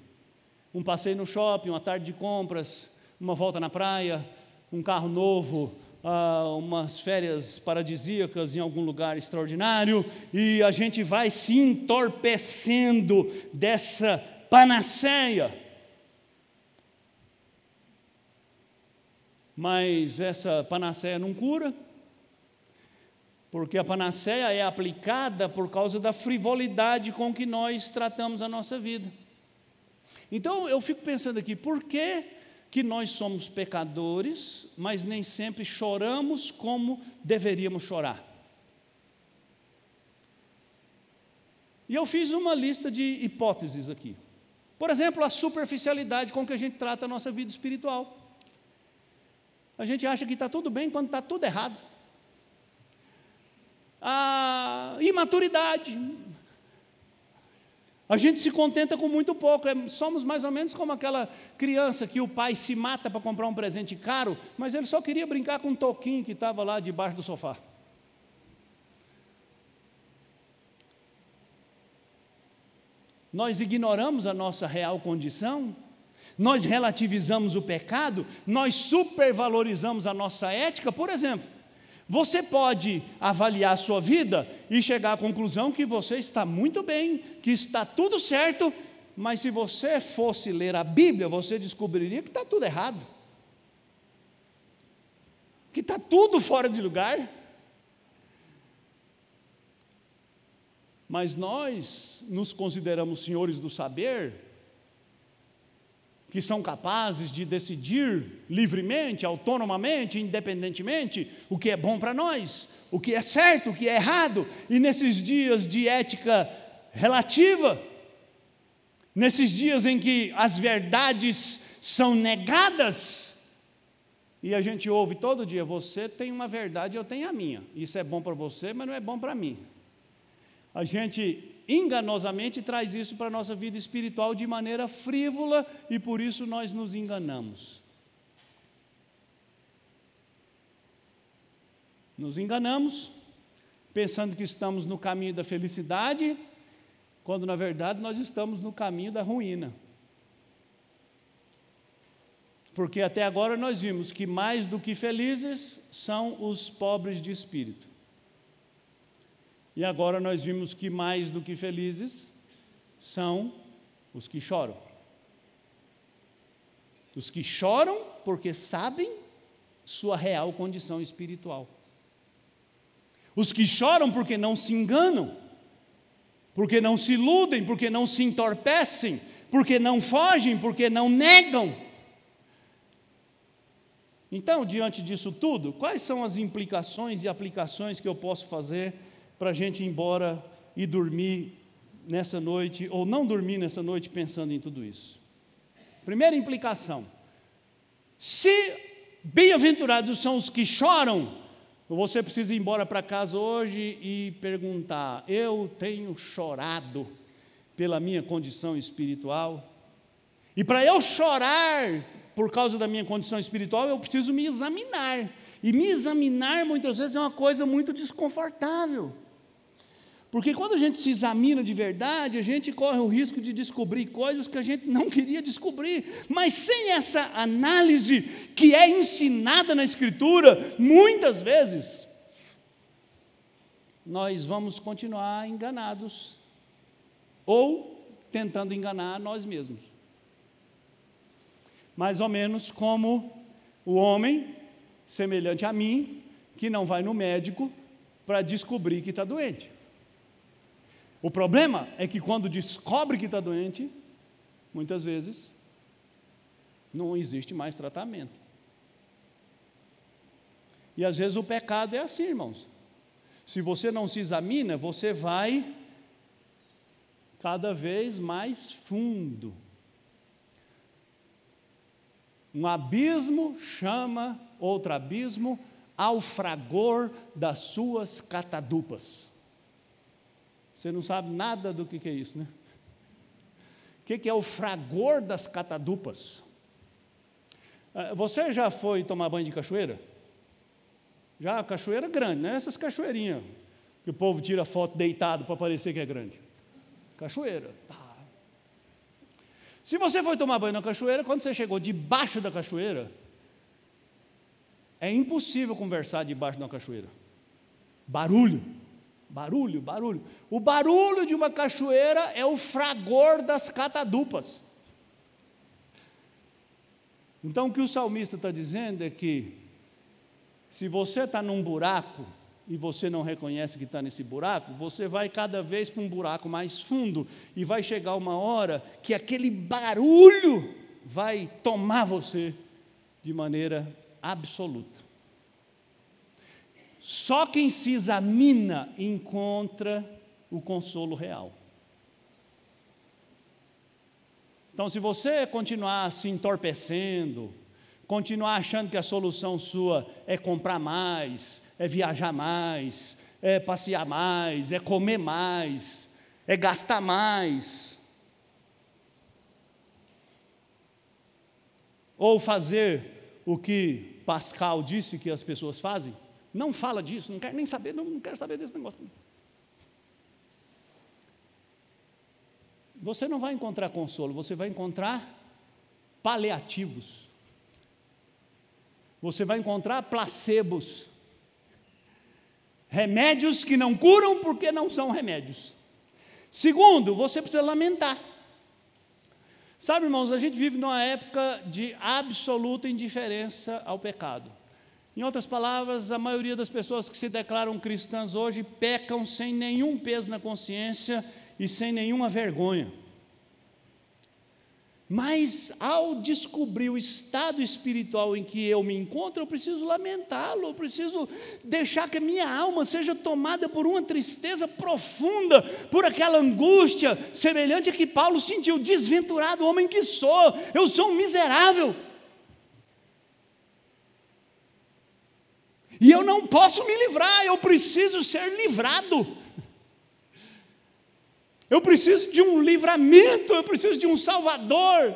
Um passeio no shopping, uma tarde de compras, uma volta na praia, um carro novo, uh, umas férias paradisíacas em algum lugar extraordinário, e a gente vai se entorpecendo dessa panaceia. Mas essa panaceia não cura, porque a panaceia é aplicada por causa da frivolidade com que nós tratamos a nossa vida. Então eu fico pensando aqui, por que, que nós somos pecadores, mas nem sempre choramos como deveríamos chorar? E eu fiz uma lista de hipóteses aqui. Por exemplo, a superficialidade com que a gente trata a nossa vida espiritual. A gente acha que está tudo bem quando está tudo errado. A imaturidade. A gente se contenta com muito pouco, é, somos mais ou menos como aquela criança que o pai se mata para comprar um presente caro, mas ele só queria brincar com um toquinho que estava lá debaixo do sofá. Nós ignoramos a nossa real condição, nós relativizamos o pecado, nós supervalorizamos a nossa ética, por exemplo. Você pode avaliar a sua vida e chegar à conclusão que você está muito bem, que está tudo certo, mas se você fosse ler a Bíblia, você descobriria que está tudo errado, que está tudo fora de lugar. Mas nós nos consideramos senhores do saber, que são capazes de decidir livremente, autonomamente, independentemente, o que é bom para nós, o que é certo, o que é errado, e nesses dias de ética relativa, nesses dias em que as verdades são negadas, e a gente ouve todo dia: você tem uma verdade, eu tenho a minha, isso é bom para você, mas não é bom para mim. A gente enganosamente traz isso para a nossa vida espiritual de maneira frívola e por isso nós nos enganamos. Nos enganamos, pensando que estamos no caminho da felicidade, quando na verdade nós estamos no caminho da ruína. Porque até agora nós vimos que mais do que felizes são os pobres de espírito. E agora nós vimos que mais do que felizes são os que choram. Os que choram porque sabem sua real condição espiritual. Os que choram porque não se enganam, porque não se iludem, porque não se entorpecem, porque não fogem, porque não negam. Então, diante disso tudo, quais são as implicações e aplicações que eu posso fazer para a gente ir embora e dormir nessa noite, ou não dormir nessa noite pensando em tudo isso? Primeira implicação: se bem-aventurados são os que choram, você precisa ir embora para casa hoje e perguntar: eu tenho chorado pela minha condição espiritual? E para eu chorar por causa da minha condição espiritual, eu preciso me examinar. E me examinar muitas vezes é uma coisa muito desconfortável. Porque quando a gente se examina de verdade, a gente corre o risco de descobrir coisas que a gente não queria descobrir. Mas sem essa análise que é ensinada na Escritura, muitas vezes, nós vamos continuar enganados ou tentando enganar nós mesmos. Mais ou menos como o homem, semelhante a mim, que não vai no médico para descobrir que está doente. O problema é que quando descobre que está doente, muitas vezes não existe mais tratamento. E às vezes o pecado é assim, irmãos. Se você não se examina, você vai cada vez mais fundo. Um abismo chama outro abismo ao fragor das suas catadupas. Você não sabe nada do que, é isso, né? O que, é o fragor das catadupas? Ah, você já foi tomar banho de cachoeira? Já, cachoeira grande, não é essas cachoeirinhas que o povo tira foto deitado para parecer que é grande. Cachoeira. Tá. Se você foi tomar banho na cachoeira, quando você chegou debaixo da cachoeira, é impossível conversar debaixo da cachoeira. Barulho. Barulho, barulho. O barulho de uma cachoeira é o fragor das catadupas. Então, o que o salmista está dizendo é que, se você está num buraco e você não reconhece que está nesse buraco, você vai cada vez para um buraco mais fundo e vai chegar uma hora que aquele barulho vai tomar você de maneira absoluta. Só quem se examina encontra o consolo real. Então, se você continuar se entorpecendo, continuar achando que a solução sua é comprar mais, é viajar mais, é passear mais, é comer mais, é gastar mais, ou fazer o que Pascal disse que as pessoas fazem, não fala disso, não quero nem saber, não, não quero saber desse negócio. Você não vai encontrar consolo, você vai encontrar paliativos. Você vai encontrar placebos. Remédios que não curam porque não são remédios. Segundo, você precisa lamentar. Sabe, irmãos, a gente vive numa época de absoluta indiferença ao pecado. Em outras palavras, a maioria das pessoas que se declaram cristãs hoje pecam sem nenhum peso na consciência e sem nenhuma vergonha. Mas ao descobrir o estado espiritual em que eu me encontro, eu preciso lamentá-lo, eu preciso deixar que a minha alma seja tomada por uma tristeza profunda, por aquela angústia semelhante a que Paulo sentiu, desventurado homem que sou, eu sou um miserável. E eu não posso me livrar, eu preciso ser livrado. Eu preciso de um livramento, eu preciso de um Salvador.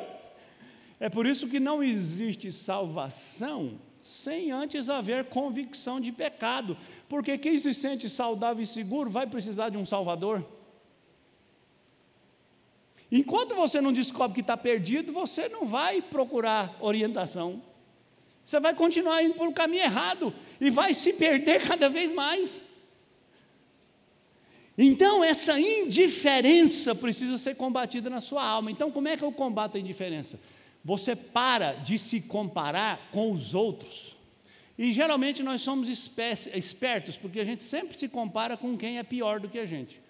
É por isso que não existe salvação sem antes haver convicção de pecado, porque quem se sente saudável e seguro vai precisar de um Salvador. Enquanto você não descobre que está perdido, você não vai procurar orientação. Você vai continuar indo pelo caminho errado e vai se perder cada vez mais. Então, essa indiferença precisa ser combatida na sua alma. Então, como é que eu combato a indiferença? Você para de se comparar com os outros. E geralmente nós somos espertos, porque a gente sempre se compara com quem é pior do que a gente.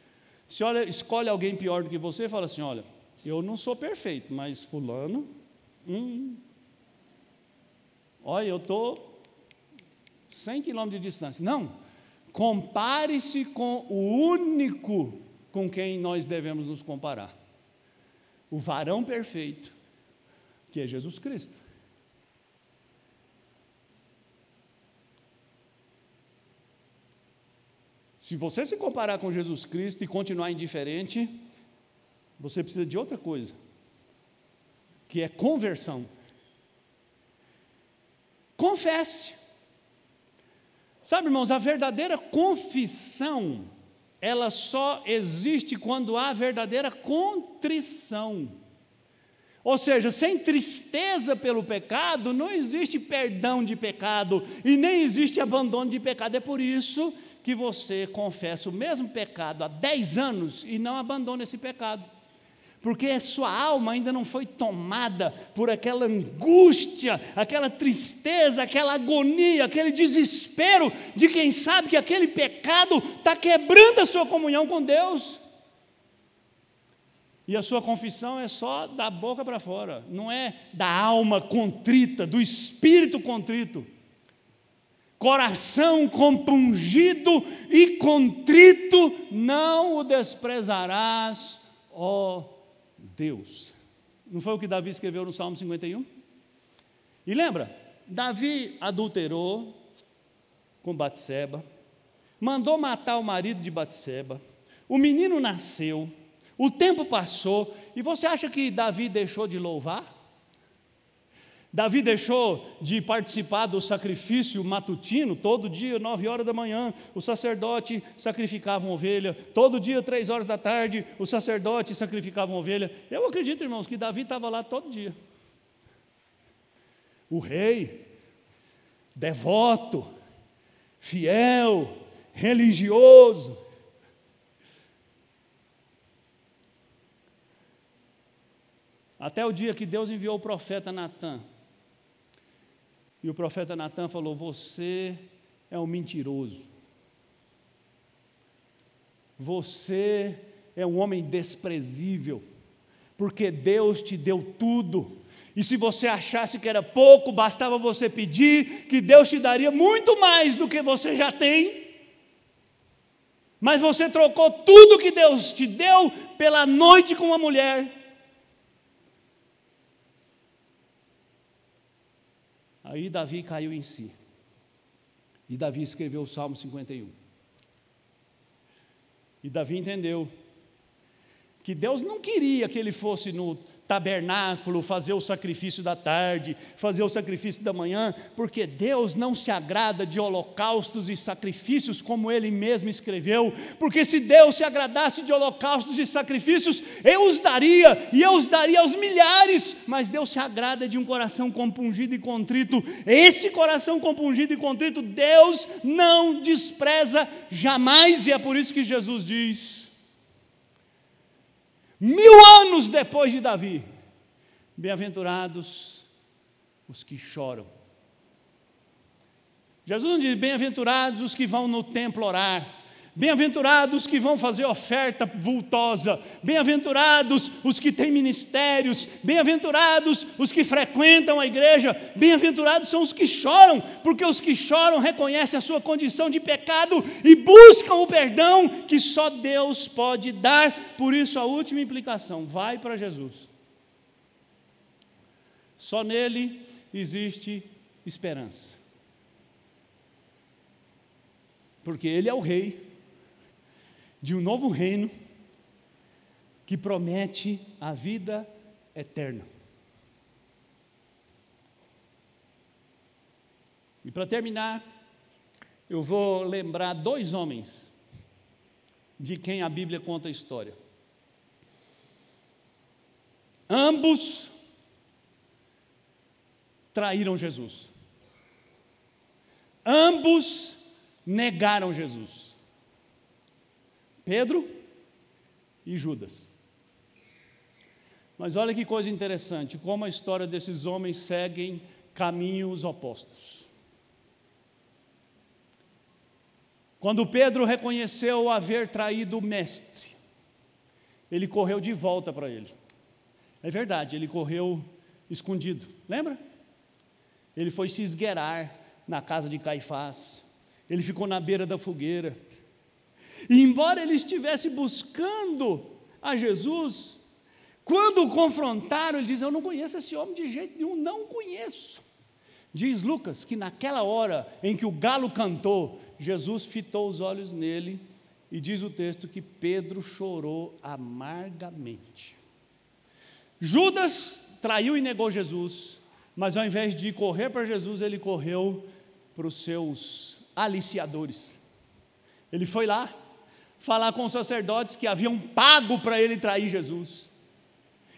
Se olha, escolhe alguém pior do que você e fala assim: olha, eu não sou perfeito, mas fulano, hum, olha, eu estou 100 quilômetros de distância. Não, compare-se com o único com quem nós devemos nos comparar. O varão perfeito, que é Jesus Cristo. Se você se comparar com Jesus Cristo e continuar indiferente, você precisa de outra coisa, que é conversão. Confesse. Sabe, irmãos, a verdadeira confissão, ela só existe quando há verdadeira contrição. Ou seja, sem tristeza pelo pecado, não existe perdão de pecado e nem existe abandono de pecado. É por isso que você confessa o mesmo pecado há 10 anos e não abandona esse pecado. Porque a sua alma ainda não foi tomada por aquela angústia, aquela tristeza, aquela agonia, aquele desespero de quem sabe que aquele pecado está quebrando a sua comunhão com Deus. E a sua confissão é só da boca para fora, não é da alma contrita, do espírito contrito coração compungido e contrito, não o desprezarás, ó Deus. Não foi o que Davi escreveu no Salmo 51? E lembra, Davi adulterou com Batseba, mandou matar o marido de Batseba, o menino nasceu, o tempo passou, e você acha que Davi deixou de louvar? Davi deixou de participar do sacrifício matutino, todo dia, nove horas da manhã, o sacerdote sacrificava uma ovelha, todo dia, três horas da tarde, o sacerdote sacrificava uma ovelha. Eu acredito, irmãos, que Davi estava lá todo dia. O rei, devoto, fiel, religioso, até o dia que Deus enviou o profeta Natan e o profeta Natan falou: Você é um mentiroso. Você é um homem desprezível, porque Deus te deu tudo. E se você achasse que era pouco, bastava você pedir, que Deus te daria muito mais do que você já tem. Mas você trocou tudo que Deus te deu pela noite com uma mulher. Aí Davi caiu em si. E Davi escreveu o Salmo 51. E Davi entendeu que Deus não queria que ele fosse no tabernáculo, fazer o sacrifício da tarde, fazer o sacrifício da manhã, porque Deus não se agrada de holocaustos e sacrifícios, como ele mesmo escreveu, porque se Deus se agradasse de holocaustos e sacrifícios, eu os daria, e eu os daria aos milhares, mas Deus se agrada de um coração compungido e contrito, esse coração compungido e contrito, Deus não despreza jamais, e é por isso que Jesus diz: Mil anos depois de Davi, bem-aventurados os que choram. Jesus não diz: bem-aventurados os que vão no templo orar, Bem-aventurados que vão fazer oferta vultosa, bem-aventurados os que têm ministérios, bem-aventurados os que frequentam a igreja, bem-aventurados são os que choram, porque os que choram reconhecem a sua condição de pecado e buscam o perdão que só Deus pode dar. Por isso, a última implicação: vai para Jesus. Só nele existe esperança. Porque Ele é o Rei de um novo reino que promete a vida eterna. E para terminar, eu vou lembrar dois homens de quem a Bíblia conta a história. Ambos traíram Jesus. Ambos negaram Jesus. Pedro e Judas. Mas olha que coisa interessante, como a história desses homens seguem caminhos opostos. Quando Pedro reconheceu haver traído o mestre, ele correu de volta para ele. É verdade, ele correu escondido, lembra? Ele foi se esgueirar na casa de Caifás, ele ficou na beira da fogueira. E embora ele estivesse buscando a Jesus, quando o confrontaram, ele diz: Eu não conheço esse homem de jeito nenhum, não conheço. Diz Lucas que naquela hora em que o galo cantou, Jesus fitou os olhos nele e diz o texto que Pedro chorou amargamente. Judas traiu e negou Jesus, mas ao invés de correr para Jesus, ele correu para os seus aliciadores. Ele foi lá falar com os sacerdotes que haviam pago para ele trair Jesus.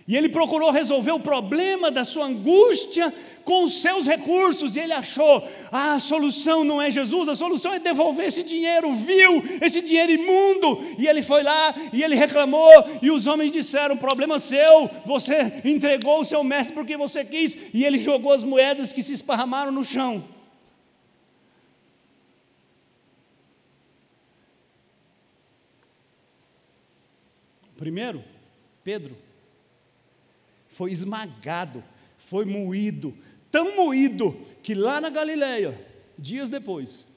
E ele procurou resolver o problema da sua angústia com os seus recursos, e ele achou: ah, a solução não é Jesus, a solução é devolver esse dinheiro vil, esse dinheiro imundo. E ele foi lá e ele reclamou, e os homens disseram: problema seu, você entregou o seu mestre porque você quis, e ele jogou as moedas que se esparramaram no chão. Primeiro, Pedro foi esmagado, foi moído, tão moído que lá na Galileia, dias depois,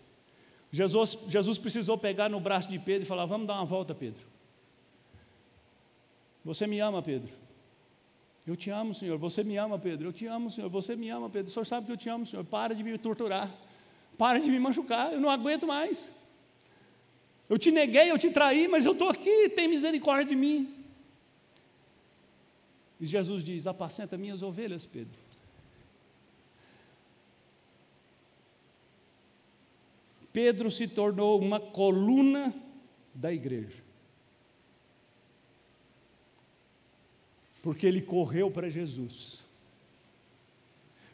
Jesus, Jesus precisou pegar no braço de Pedro e falar: Vamos dar uma volta, Pedro. Você me ama, Pedro? Eu te amo, Senhor. Você me ama, Pedro. Eu te amo, Senhor. Você me ama, Pedro. O Senhor sabe que eu te amo, Senhor. Para de me torturar. Para de me machucar. Eu não aguento mais. Eu te neguei, eu te traí, mas eu estou aqui. Tem misericórdia de mim. E Jesus diz: Apacenta minhas ovelhas, Pedro. Pedro se tornou uma coluna da igreja. Porque ele correu para Jesus.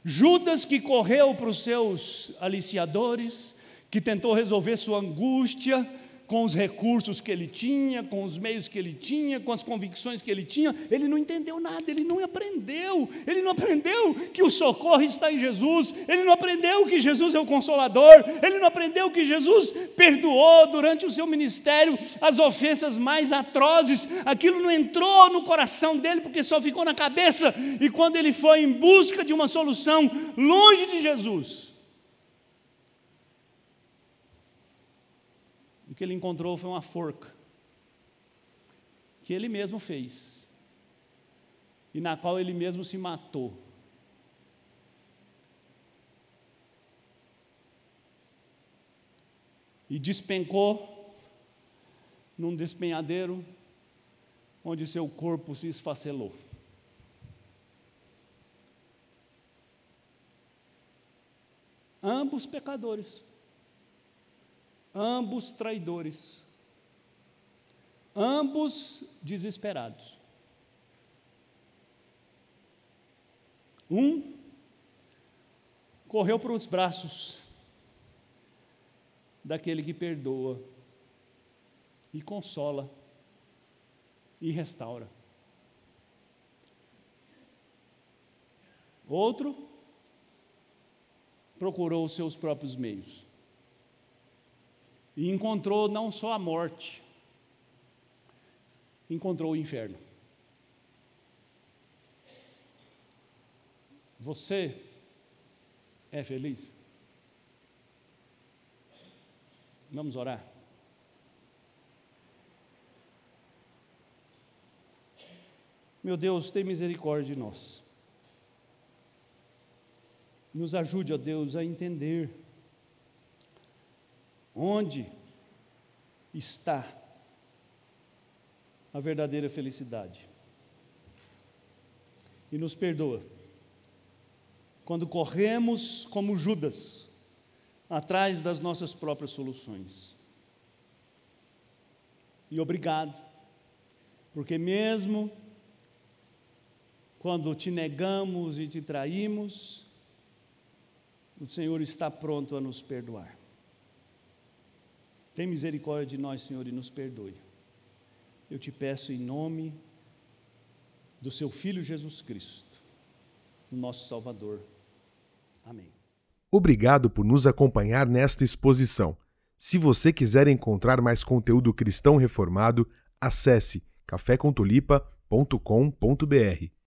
Judas, que correu para os seus aliciadores, que tentou resolver sua angústia, com os recursos que ele tinha, com os meios que ele tinha, com as convicções que ele tinha, ele não entendeu nada, ele não aprendeu, ele não aprendeu que o socorro está em Jesus, ele não aprendeu que Jesus é o consolador, ele não aprendeu que Jesus perdoou durante o seu ministério as ofensas mais atrozes, aquilo não entrou no coração dele porque só ficou na cabeça, e quando ele foi em busca de uma solução longe de Jesus, que ele encontrou foi uma forca, que ele mesmo fez, e na qual ele mesmo se matou. E despencou num despenhadeiro, onde seu corpo se esfacelou. Ambos pecadores ambos traidores, ambos desesperados. Um correu para os braços daquele que perdoa e consola e restaura. Outro procurou os seus próprios meios e encontrou não só a morte, encontrou o inferno. Você é feliz? Vamos orar. Meu Deus, tem misericórdia de nós. Nos ajude, ó Deus, a entender Onde está a verdadeira felicidade? E nos perdoa quando corremos como Judas atrás das nossas próprias soluções. E obrigado, porque mesmo quando te negamos e te traímos, o Senhor está pronto a nos perdoar. Tem misericórdia de nós, Senhor, e nos perdoe. Eu te peço em nome do seu Filho Jesus Cristo, nosso Salvador. Amém. Obrigado por nos acompanhar nesta exposição. Se você quiser encontrar mais conteúdo cristão reformado, acesse cafécontolipa.com.br.